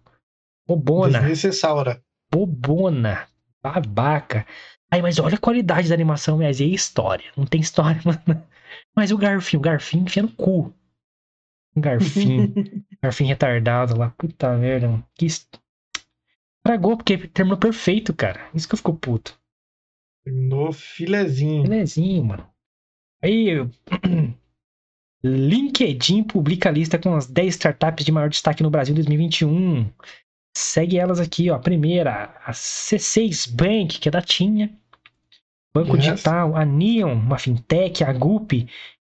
bobona. Desnecessária. Bobona, babaca. Aí, mas olha a qualidade da animação, mas e a história? Não tem história, mano. Mas o Garfinho, o Garfinho enfia no cu. O Garfinho. Garfinho retardado lá. Puta merda, mano. Que Tragou, porque terminou perfeito, cara. Isso que eu fico puto. Terminou filezinho. Filezinho, mano. Aí, LinkedIn publica a lista com as 10 startups de maior destaque no Brasil em 2021. Segue elas aqui, ó. A primeira, a C6 Bank, que é da Tinha. Banco yes. Digital, a Neon, uma fintech, a Gup,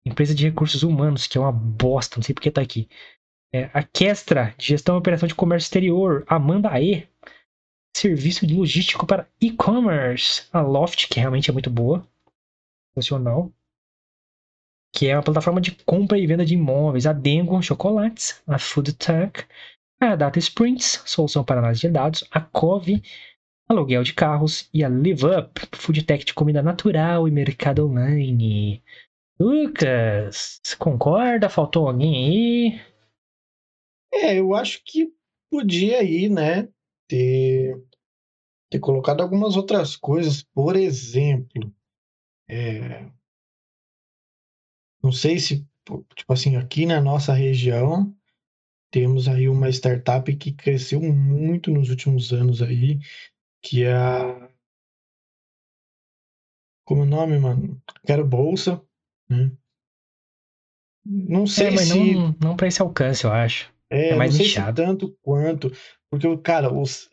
empresa de recursos humanos, que é uma bosta, não sei porque tá aqui. É, a Kestra, de gestão e operação de comércio exterior, Amanda E, serviço de logístico para e-commerce, a Loft, que realmente é muito boa, funcional, que é uma plataforma de compra e venda de imóveis, a Dengo Chocolates, a Food Tech, a Data Sprints, solução para análise de dados, a Cove, aluguel de carros e a Live Up, food tech de comida natural e mercado online. Lucas, concorda? Faltou alguém aí? É, eu acho que podia aí, né, ter, ter colocado algumas outras coisas, por exemplo, é, não sei se, tipo assim, aqui na nossa região, temos aí uma startup que cresceu muito nos últimos anos aí, que é a. Como é o nome, mano? Quero Bolsa. Né? Não sei é, mas se. Não, não para esse alcance, eu acho. É, é mais não sei se tanto quanto. Porque, cara, os...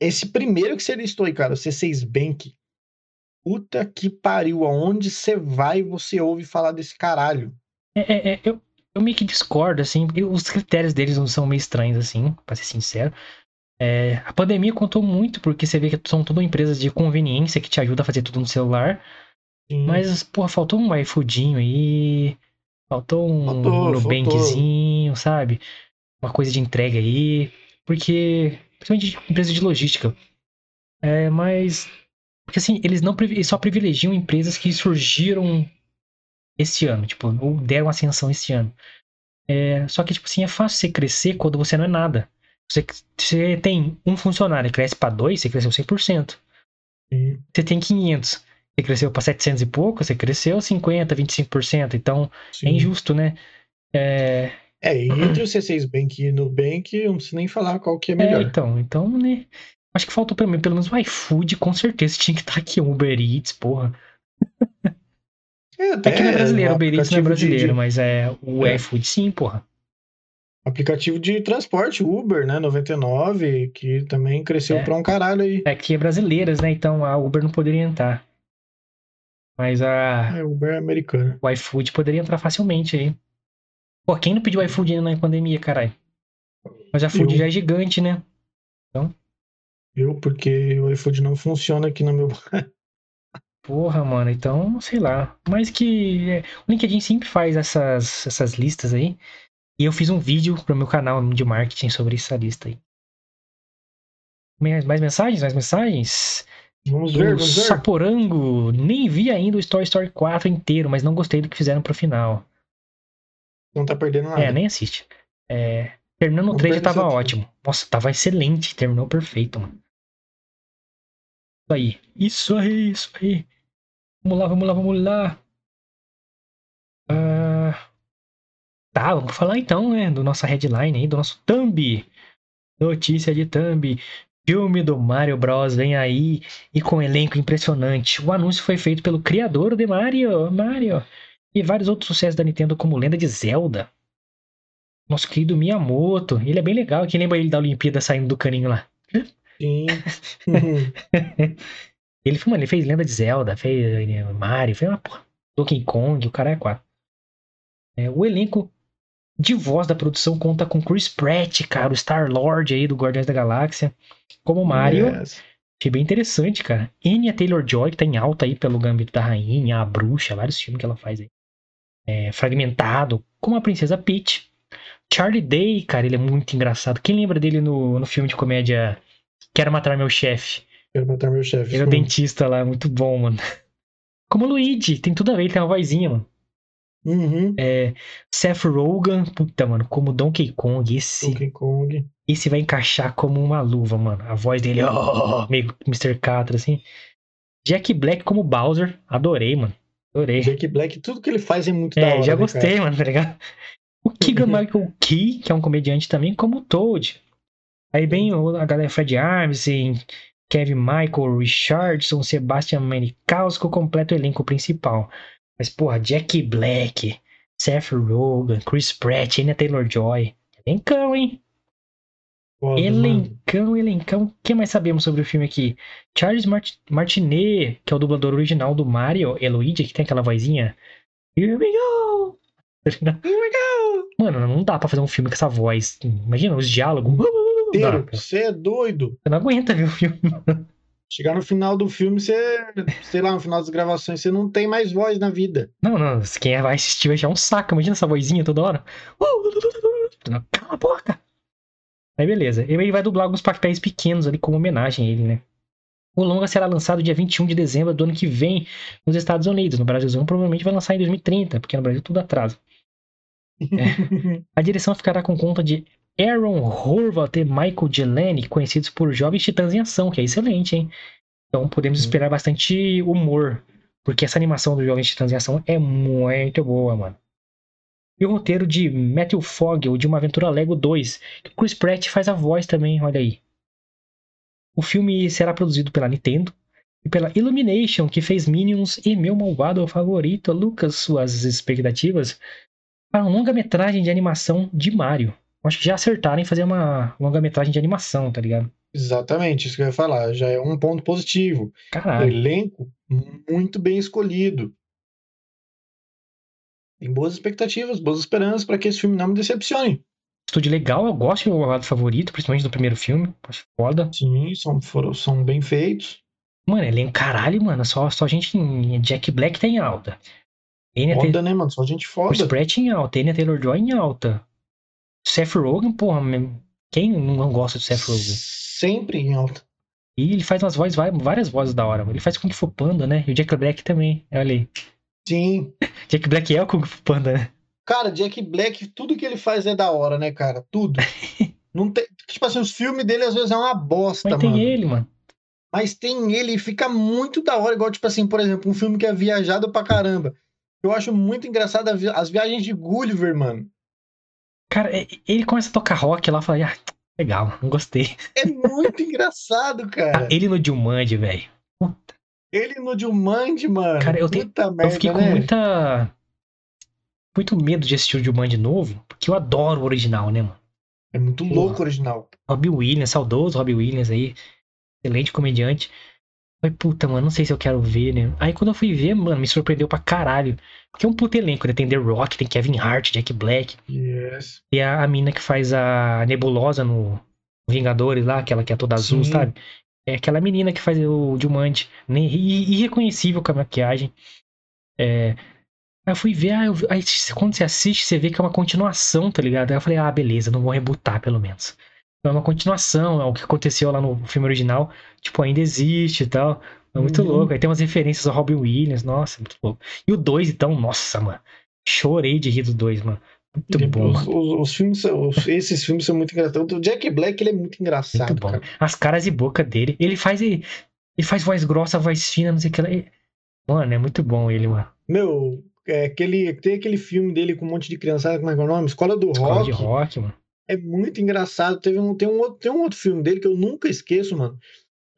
esse primeiro que você listou aí, cara, o C6 Bank. Puta que pariu. Aonde você vai você ouve falar desse caralho? É, é, é, eu, eu meio que discordo, assim, porque os critérios deles não são meio estranhos, assim, pra ser sincero. É, a pandemia contou muito, porque você vê que são todas empresas de conveniência que te ajudam a fazer tudo no celular. Sim. Mas, porra, faltou um iFoodinho aí. Faltou um faltou, Nubankzinho, sabe? Uma coisa de entrega aí. Porque. Principalmente empresa de logística. É, mas. Porque assim, eles não eles só privilegiam empresas que surgiram esse ano, tipo, ou deram ascensão esse ano. É, só que, tipo assim, é fácil você crescer quando você não é nada. Você, você tem um funcionário, cresce para dois, você cresceu 100%. Sim. Você tem 500, você cresceu para 700 e pouco, você cresceu 50%, 25%. Então, é Sim. é injusto, né? É... É, entre o C6 Bank e Nubank, eu não preciso nem falar qual que é melhor. É, então, então, né? Acho que faltou pra mim, pelo menos o iFood, com certeza tinha que estar aqui, o Uber Eats, porra. É, até é que não é brasileiro, o Uber Eats não é brasileiro, de... mas é o é. iFood sim, porra aplicativo de transporte, Uber, né? 99, que também cresceu é. pra um caralho aí. É que é brasileiras, né? Então a Uber não poderia entrar. Mas a. É, Uber é americana. O iFood poderia entrar facilmente aí. Pô, quem não pediu iFood ainda na pandemia, caralho? Mas a Food já é gigante, né? Então. Eu, porque o iFood não funciona aqui no meu. Porra, mano, então, sei lá. Mas que. É, o LinkedIn sempre faz essas, essas listas aí. E eu fiz um vídeo pro meu canal de marketing sobre essa lista aí. Mais, mais mensagens? Mais mensagens? Vamos ver, vamos ver. Saporango. Nem vi ainda o Story Story 4 inteiro, mas não gostei do que fizeram pro final. Não tá perdendo nada. É, nem assiste. É, terminando o trade tava ótimo. Nossa, tava excelente. Terminou perfeito, mano. Isso aí. Isso aí, isso aí. Vamos lá, vamos lá, vamos lá. Ah, Tá, vamos falar então, né, do nossa headline aí, do nosso thumb. Notícia de thumb. Filme do Mario Bros. vem aí e com um elenco impressionante. O anúncio foi feito pelo criador de Mario, Mario, e vários outros sucessos da Nintendo, como Lenda de Zelda. Nosso querido Miyamoto. Ele é bem legal, que lembra ele da Olimpíada saindo do caninho lá. Sim. ele, mano, ele fez Lenda de Zelda, fez Mario, fez uma porra. Donkey Kong, o cara é quatro. É, o elenco de voz da produção conta com Chris Pratt, cara, o Star-Lord aí do Guardiões da Galáxia, como Mario. Yes. Achei bem interessante, cara. Anya Taylor-Joy, que tá em alta aí pelo Gambito da Rainha, A Bruxa, vários filmes que ela faz aí. É, fragmentado, como a Princesa Peach. Charlie Day, cara, ele é muito engraçado. Quem lembra dele no, no filme de comédia Quero Matar Meu Chefe? Quero matar meu chefe. Ele é o dentista lá, muito bom, mano. Como o Luigi, tem tudo a ver, ele tem uma vozinha, mano. Uhum. É, Seth Rogen, puta, mano, como Donkey Kong, esse, Donkey Kong. esse vai encaixar como uma luva, mano. A voz dele, ó, meio Mr. Catra, assim. Jack Black como Bowser, adorei, mano. Adorei. Jack Black, tudo que ele faz é muito da É, hora. já né, gostei, cara? mano, tá ligado? O Keegan Michael Key, que é um comediante também, como o Toad. Aí vem o- a galera Fred Armisen, Kevin Michael Richardson, Sebastian completa o elenco principal. Mas, porra, Jack Black, Seth Rogen, Chris Pratt, Anya Taylor-Joy. Elencão, hein? Foda, mano. Elencão, elencão. O que mais sabemos sobre o filme aqui? Charles Mart Martinet, que é o dublador original do Mario e Luigi, que tem aquela vozinha. Here we go! Here we go! Mano, não dá pra fazer um filme com essa voz. Imagina os diálogos. Inteiro. Você é doido. Você não aguenta ver o filme. Chegar no final do filme, você, sei lá, no final das gravações, você não tem mais voz na vida. Não, não. Quem vai assistir vai achar um saco. Imagina essa vozinha toda hora. Cala a boca! Aí beleza. Ele vai dublar alguns papéis pequenos ali como homenagem a ele, né? O longa será lançado dia 21 de dezembro do ano que vem nos Estados Unidos. No Brasilzão provavelmente vai lançar em 2030, porque no Brasil tudo atrasa. A direção ficará com conta de Aaron Horvath e Michael Gelani, conhecidos por Jovens Titãs em Ação, que é excelente, hein? Então podemos esperar bastante humor, porque essa animação do Jovens Titãs em Ação é muito boa, mano. E o roteiro de Matthew Fogel, de Uma Aventura Lego 2, que o Chris Pratt faz a voz também, olha aí. O filme será produzido pela Nintendo e pela Illumination, que fez Minions e meu malvado favorito, Lucas, suas expectativas para uma longa-metragem de animação de Mario. Acho que já acertaram em fazer uma longa-metragem de animação, tá ligado? Exatamente, isso que eu ia falar. Já é um ponto positivo. Caralho. Elenco muito bem escolhido. Tem boas expectativas, boas esperanças para que esse filme não me decepcione. Estúdio legal, eu gosto do meu malvado favorito, principalmente do primeiro filme. Acho foda. Sim, são, foram, são bem feitos. Mano, ele é um caralho, mano. Só, só gente em Jack Black tá em alta. Foda, Taylor- né, mano? Só gente foda. Pratt em alta. Anya Taylor-Joy em alta. Seth Rogen, porra, quem não gosta do Seth Rogen? Sempre em alta. E ele faz umas vozes, várias vozes da hora. Ele faz Kung Fu Panda, né? E o Jack Black também. Olha aí. Sim. Jack Black é o Kung Fu Panda, né? Cara, Jack Black, tudo que ele faz é da hora, né, cara? Tudo. Não tem, tipo assim, os filmes dele às vezes é uma bosta, Mas tem mano. ele, mano. Mas tem ele e fica muito da hora, igual, tipo assim, por exemplo, um filme que é viajado pra caramba. Eu acho muito engraçado vi- as viagens de Gulliver, mano. Cara, ele começa a tocar rock lá e fala, ah, legal, não gostei. É muito engraçado, cara. Ah, ele no Jumanji, velho. Ele no Jumanji, mano. Cara, eu tenho- Puta merda, Eu fiquei com né? muita. Muito medo de assistir o Jumanji novo, porque eu adoro o original, né, mano? É muito louco o original. Robbie Williams, saudoso Robbie Williams aí. Excelente comediante. Falei, puta, mano, não sei se eu quero ver, né? Aí quando eu fui ver, mano, me surpreendeu pra caralho. Porque é um puto elenco, né? Tem The Rock, tem Kevin Hart, Jack Black. Yes. E a, a mina que faz a nebulosa no Vingadores lá, aquela que é toda azul, Sim. sabe? É aquela menina que faz o Jumanji. né? Irreconhecível com a maquiagem. É... Aí eu fui ver, ah, eu aí quando você assiste, você vê que é uma continuação, tá ligado? Aí eu falei, ah, beleza, não vou rebootar pelo menos. É uma continuação, é o que aconteceu lá no filme original, tipo, ainda existe e tal. É muito Uhum. louco. Aí tem umas referências ao Robin Williams, nossa, muito louco. E o 2, então, nossa, mano. Chorei de rir do 2, mano. Muito bom, os, os- os filmes, os- esses filmes são muito engraçados. O Jack Black, ele é muito engraçado, Muito bom. cara. As caras e boca dele. Ele faz. Ele, ele faz voz grossa, voz fina, não sei o que. lá. Ele- Mano, é muito bom ele, mano. Meu, é aquele, tem aquele filme dele com um monte de criançada, como é que é o nome? Escola do Escola Rock. de rock, mano. É muito engraçado. Teve um, tem, um outro, tem um outro filme dele que eu nunca esqueço, mano.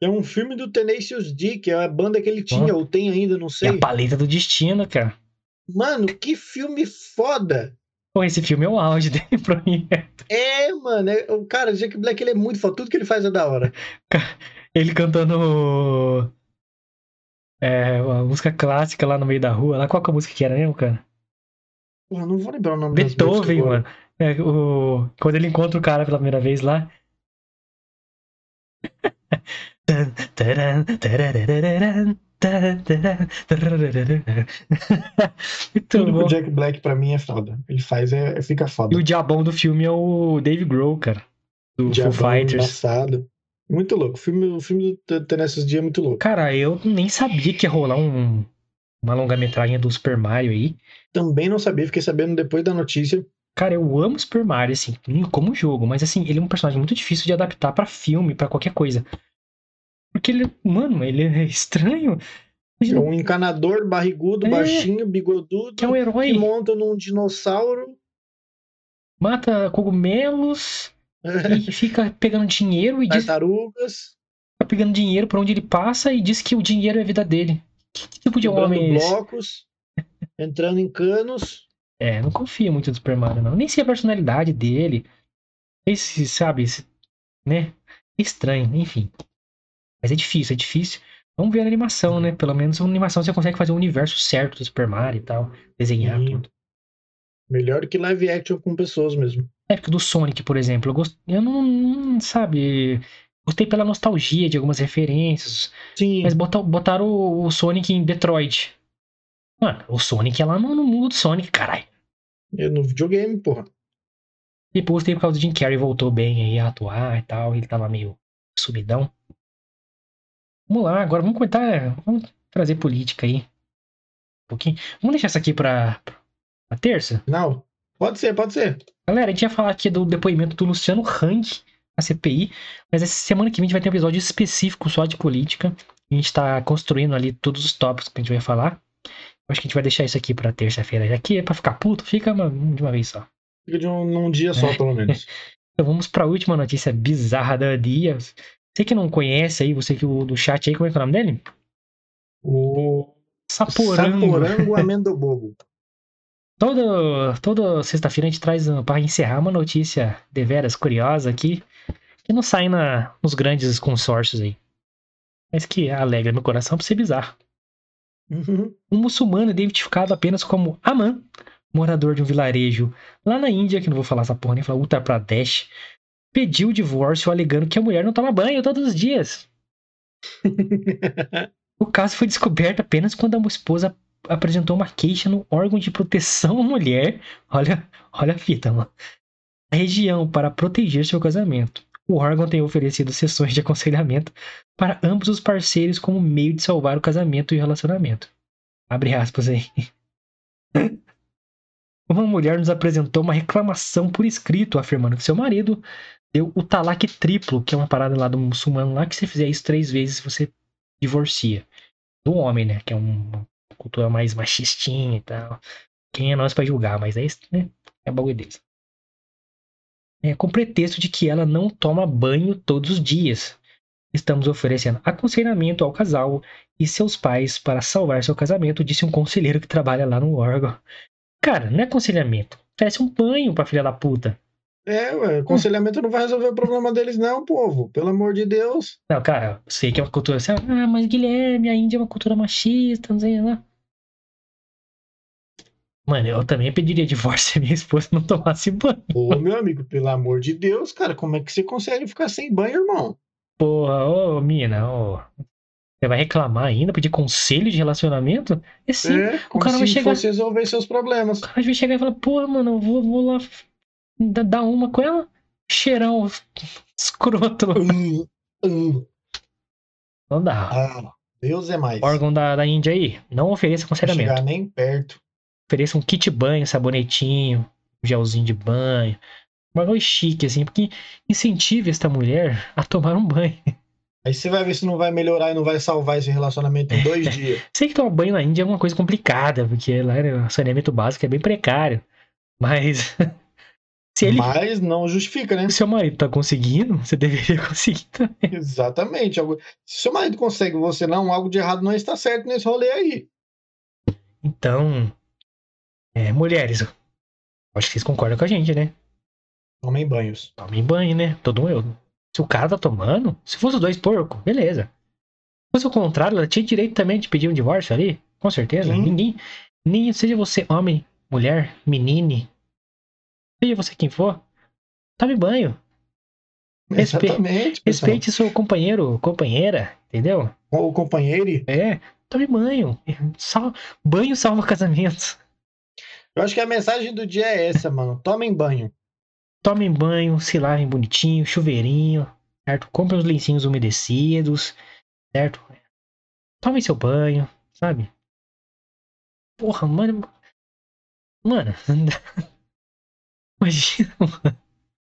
É um filme do Tenacious D, que é a banda que ele tinha, ou tem ainda, não sei. a paleta do destino, cara. Mano, que filme foda! Pô, esse filme é o auge dele pra mim. É, mano, é- o cara, o Jack Black, ele é muito foda. Tudo que ele faz é da hora. Ele cantando. É, a música clássica lá no meio da rua. Lá, qual que é a música que era mesmo, cara? Porra, não vou lembrar o nome Beethoven, mano. É, o... Quando ele encontra o cara pela primeira vez lá. Muito Tudo bom. o Jack Black pra mim é foda. Ele faz, é, fica foda. E o diabão do filme é o Dave Grohl, cara. Do diabão Foo Fighters. Embaçado. Muito louco. O filme, o filme do Tenacious D é muito louco. Cara, eu nem sabia que ia rolar um, uma longa-metragem do Super Mario aí. Também não sabia, fiquei sabendo depois da notícia. Cara, eu amo Super Mario, assim, como jogo, mas assim, ele é um personagem muito difícil de adaptar para filme, para qualquer coisa. Porque ele, mano, ele é estranho. É um encanador barrigudo, é, baixinho, bigodudo. Que é um herói. Que monta num dinossauro. Mata cogumelos. E fica pegando dinheiro e Tartarugas. diz. Fica pegando dinheiro por onde ele passa e diz que o dinheiro é a vida dele. Que tipo de Quebrando homem é esse? blocos, entrando em canos. É, não confio muito no Super Mario, não. Nem sei a personalidade dele. Esse, sabe, esse, né? Estranho, enfim. Mas é difícil, é difícil. Vamos ver a animação, né? Pelo menos a animação você consegue fazer o universo certo do Super Mario e tal. Desenhar Sim. tudo. Melhor que live action com pessoas mesmo. É, porque do Sonic, por exemplo, eu, gost... eu não, não, sabe, gostei pela nostalgia de algumas referências. Sim. Mas botar, botaram o, o Sonic em Detroit. Mano, o Sonic é lá no, no mundo do Sonic, caralho. No videogame, porra. Depois tem por causa do Jim Carrey voltou bem aí a atuar e tal. Ele tava meio subidão. Vamos lá, agora vamos comentar. Vamos trazer política aí. Um pouquinho. Vamos deixar isso aqui pra, pra terça? Não. Pode ser, pode ser. Galera, a gente ia falar aqui do depoimento do Luciano Hang, a CPI, mas essa semana que vem a gente vai ter um episódio específico só de política. A gente tá construindo ali todos os tópicos que a gente vai falar. Acho que a gente vai deixar isso aqui pra terça-feira. Aqui é pra ficar puto, fica uma, de uma vez só. Fica de um, num dia só, é. pelo menos. então vamos pra última notícia bizarra da dia. Você que não conhece aí, você que o do chat aí, como é que é o nome dele? O Saporango. Saporango Amendobobo. Toda, toda sexta-feira a gente traz para encerrar uma notícia deveras curiosa aqui, que não sai na, nos grandes consórcios aí. Mas que alegra meu coração por ser bizarro. Uhum. Um muçulmano identificado apenas como Aman, morador de um vilarejo lá na Índia, que não vou falar essa porra nem falar Uttar Pradesh, pediu o divórcio alegando que a mulher não toma banho todos os dias. o caso foi descoberto apenas quando a esposa apresentou uma queixa no órgão de proteção à mulher. Olha, olha a fita, mano. A região para proteger seu casamento. O órgão tem oferecido sessões de aconselhamento para ambos os parceiros como meio de salvar o casamento e o relacionamento. Abre aspas aí. Uma mulher nos apresentou uma reclamação por escrito, afirmando que seu marido deu o talaque triplo, que é uma parada lá do muçulmano lá, que se fizer isso três vezes você divorcia. Do homem, né? Que é uma cultura mais machistinha e tal. Quem é nós para julgar, mas é isso, né? É bagulho deles. É, com pretexto de que ela não toma banho todos os dias. Estamos oferecendo aconselhamento ao casal e seus pais para salvar seu casamento, disse um conselheiro que trabalha lá no órgão. Cara, não é aconselhamento. Oferece um banho pra filha da puta. É, ué, aconselhamento não vai resolver o problema deles, não, povo. Pelo amor de Deus. Não, cara, sei que é uma cultura assim, ah, mas Guilherme, a Índia é uma cultura machista, não sei lá. Mano, eu também pediria divórcio se minha esposa não tomasse banho. Ô, meu amigo, pelo amor de Deus, cara, como é que você consegue ficar sem banho, irmão? Porra, ô, mina, ô. Você vai reclamar ainda, pedir conselho de relacionamento? É sim, é, o cara vai chegar. Fosse resolver seus problemas. O cara vai chegar e falar, porra, mano, eu vou, vou lá dar uma com ela. Cheirão escroto. Uh, uh. Não dá. Ah, Deus é mais. órgão da, da Índia aí, não ofereça aconselhamento. Não chegar nem perto. Ofereça um kit banho, sabonetinho, gelzinho de banho. Um bagulho chique, assim, porque incentive esta mulher a tomar um banho. Aí você vai ver se não vai melhorar e não vai salvar esse relacionamento em dois dias. Sei que tomar banho na Índia é uma coisa complicada, porque lá né, o saneamento básico é bem precário. Mas Se ele, Mas não justifica, né? Se seu marido tá conseguindo, você deveria conseguir também. Exatamente. Se seu marido consegue você não, algo de errado não está certo nesse rolê aí. Então, é, mulheres, acho que vocês concordam com a gente, né? Tomem banhos. Tomem banho, né? Todo mundo. Se o cara tá tomando, se fosse os dois porcos, beleza. Se fosse o contrário, ela tinha direito também de pedir um divórcio ali, com certeza. Sim. Ninguém, nem seja você homem, mulher, menine, seja você quem for, tome banho. Respe- Exatamente, pessoal. Respeite seu companheiro, companheira, entendeu? O companheiro. É, tome banho. Sal... Banho salva casamento. Eu acho que a mensagem do dia é essa, mano. Tomem banho. Tomem banho, se lavem bonitinho, chuveirinho, certo? Comprem os lencinhos umedecidos, certo? Tomem seu banho, sabe? Porra, mano. Mano, não dá. Imagina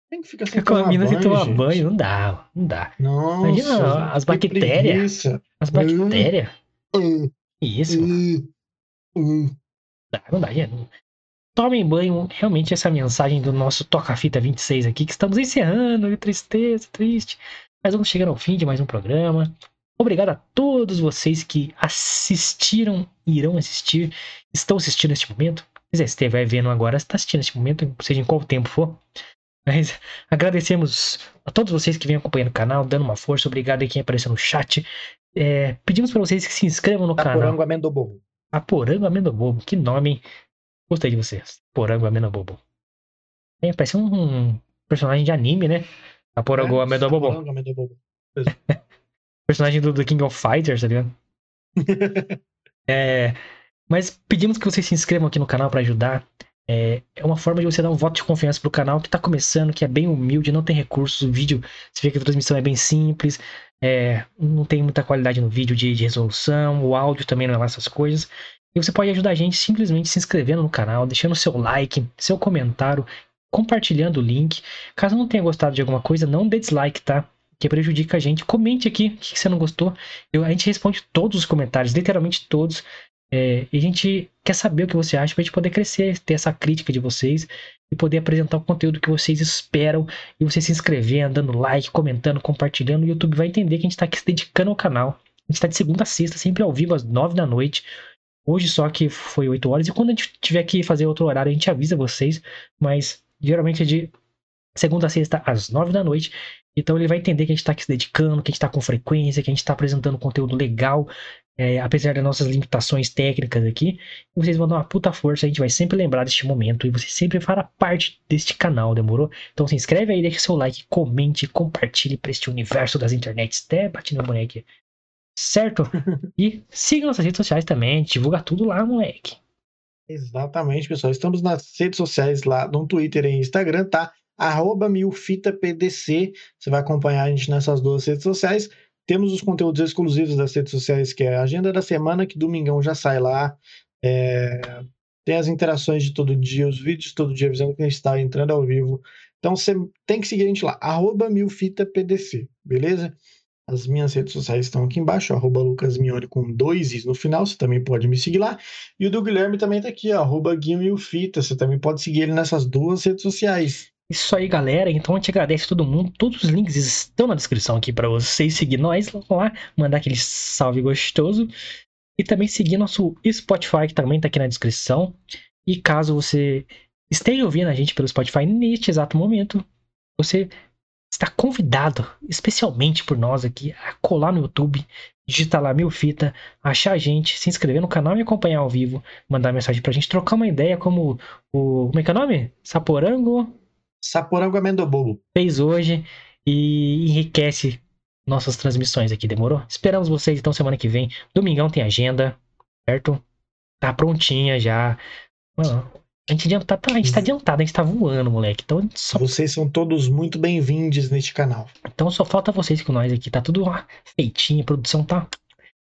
Tem que ficar sem com a tomar mina sem banho, tomar gente. banho, não dá, não dá. Nossa, Imagina as bactérias. preguiça. As bactérias, Uh, isso, uh, uh. Dá, não dá, gente. Tomem banho, realmente essa mensagem do nosso Toca Fita 26 aqui, que estamos encerrando, que tristeza, triste. Mas vamos chegando ao fim de mais um programa. Obrigado a todos vocês que assistiram, irão assistir, estão assistindo neste momento. Se você estiver vendo agora, está assistindo neste momento, seja em qual tempo for. Mas agradecemos a todos vocês que vêm acompanhando o canal, dando uma força. Obrigado a quem apareceu no chat. É, pedimos para vocês que se inscrevam no canal. Taporango amendobobo. Aporango Amendobobo. Que nome, hein? Gostei de vocês. Aporango Amendobobo. É, parece um personagem de anime, né? Aporango É, Amendobobo. Taporango amendobobo. Personagem do, do King of Fighters, tá ligado? É, mas pedimos que vocês se inscrevam aqui no canal para ajudar. É, é uma forma de você dar um voto de confiança pro canal que tá começando, que é bem humilde, não tem recursos. O vídeo, você vê que a transmissão é bem simples, é, não tem muita qualidade no vídeo de, de resolução, o áudio também não é lá essas coisas. E você pode ajudar a gente simplesmente se inscrevendo no canal, deixando seu like, seu comentário, compartilhando o link. Caso não tenha gostado de alguma coisa, não dê dislike, tá? Que prejudica a gente. Comente aqui o que você não gostou. Eu- a gente responde todos os comentários, literalmente todos. É, e a gente quer saber o que você acha pra gente poder crescer, ter essa crítica de vocês e poder apresentar o conteúdo que vocês esperam e você se inscrevendo, dando like, comentando, compartilhando. O YouTube vai entender que a gente tá aqui se dedicando ao canal. A gente tá de segunda a sexta, sempre ao vivo às nove da noite. Hoje só que foi 8 horas. E quando a gente tiver que fazer outro horário, a gente avisa vocês. Mas geralmente é de segunda a sexta às 9 da noite. Então ele vai entender que a gente está se dedicando, que a gente está com frequência, que a gente está apresentando conteúdo legal, é, apesar das nossas limitações técnicas aqui. Vocês vão dar uma puta força, a gente vai sempre lembrar deste momento e você sempre fará parte deste canal, demorou? Então se inscreve aí, deixa seu like, comente, compartilhe para este universo das internets. Até bati no boneco. Certo? E siga nossas redes sociais também, divulga tudo lá, moleque. Exatamente, pessoal. Estamos nas redes sociais lá, no Twitter e Instagram, tá? Arroba milfitapdc. Você vai acompanhar a gente nessas duas redes sociais. Temos os conteúdos exclusivos das redes sociais, que é a agenda da semana, que domingão já sai lá. É, Tem as interações de todo dia, os vídeos de todo dia avisando que a gente está entrando ao vivo. Então você tem que seguir a gente lá, arroba milfitapdc, beleza? As minhas redes sociais estão aqui embaixo, arroba lucasmione com dois is no final, você também pode me seguir lá. E o do Guilherme também tá aqui, arroba guimilfita, você também pode seguir ele nessas duas redes sociais. Isso aí, galera. Então a gente agradece a todo mundo. Todos os links estão na descrição aqui para vocês seguir nós lá, mandar aquele salve gostoso. E também seguir nosso Spotify, que também tá aqui na descrição. E caso você esteja ouvindo a gente pelo Spotify neste exato momento, você está convidado, especialmente por nós aqui, a colar no YouTube, digitar lá mil fita, achar a gente, se inscrever no canal e acompanhar ao vivo, mandar mensagem pra gente, trocar uma ideia como o. Como é que é o nome? Saporango Saporango Amendobobo. fez hoje e enriquece nossas transmissões aqui, demorou? Esperamos vocês então semana que vem. Domingão tem agenda, certo? Tá prontinha já. Mano, a gente, adianta, tá, a gente tá adiantado, a gente tá voando, moleque. Então só, Vocês são todos muito bem-vindos neste canal. então só falta vocês com nós aqui. Tá tudo feitinho, a produção tá.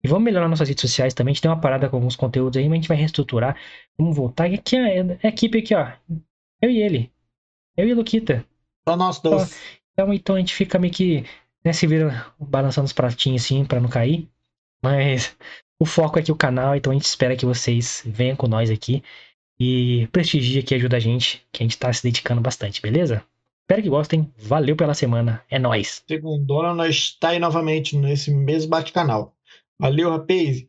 E vamos melhorar nossas redes sociais também. A gente tem uma parada com alguns conteúdos aí, mas a gente vai reestruturar. Vamos voltar. E aqui é é a equipe aqui, ó. Eu e ele. Eu e a Luquita. Só nós dois. Então, então a gente fica meio que, né, se vira balançando os pratinhos assim pra não cair. Mas o foco é aqui o canal, então a gente espera que vocês venham com nós aqui e prestigiem aqui, ajuda a gente, que a gente tá se dedicando bastante, beleza? Espero que gostem. Valeu pela semana. É nóis. Segundona, nós está aí novamente nesse mesmo bate-canal. Valeu, rapaz!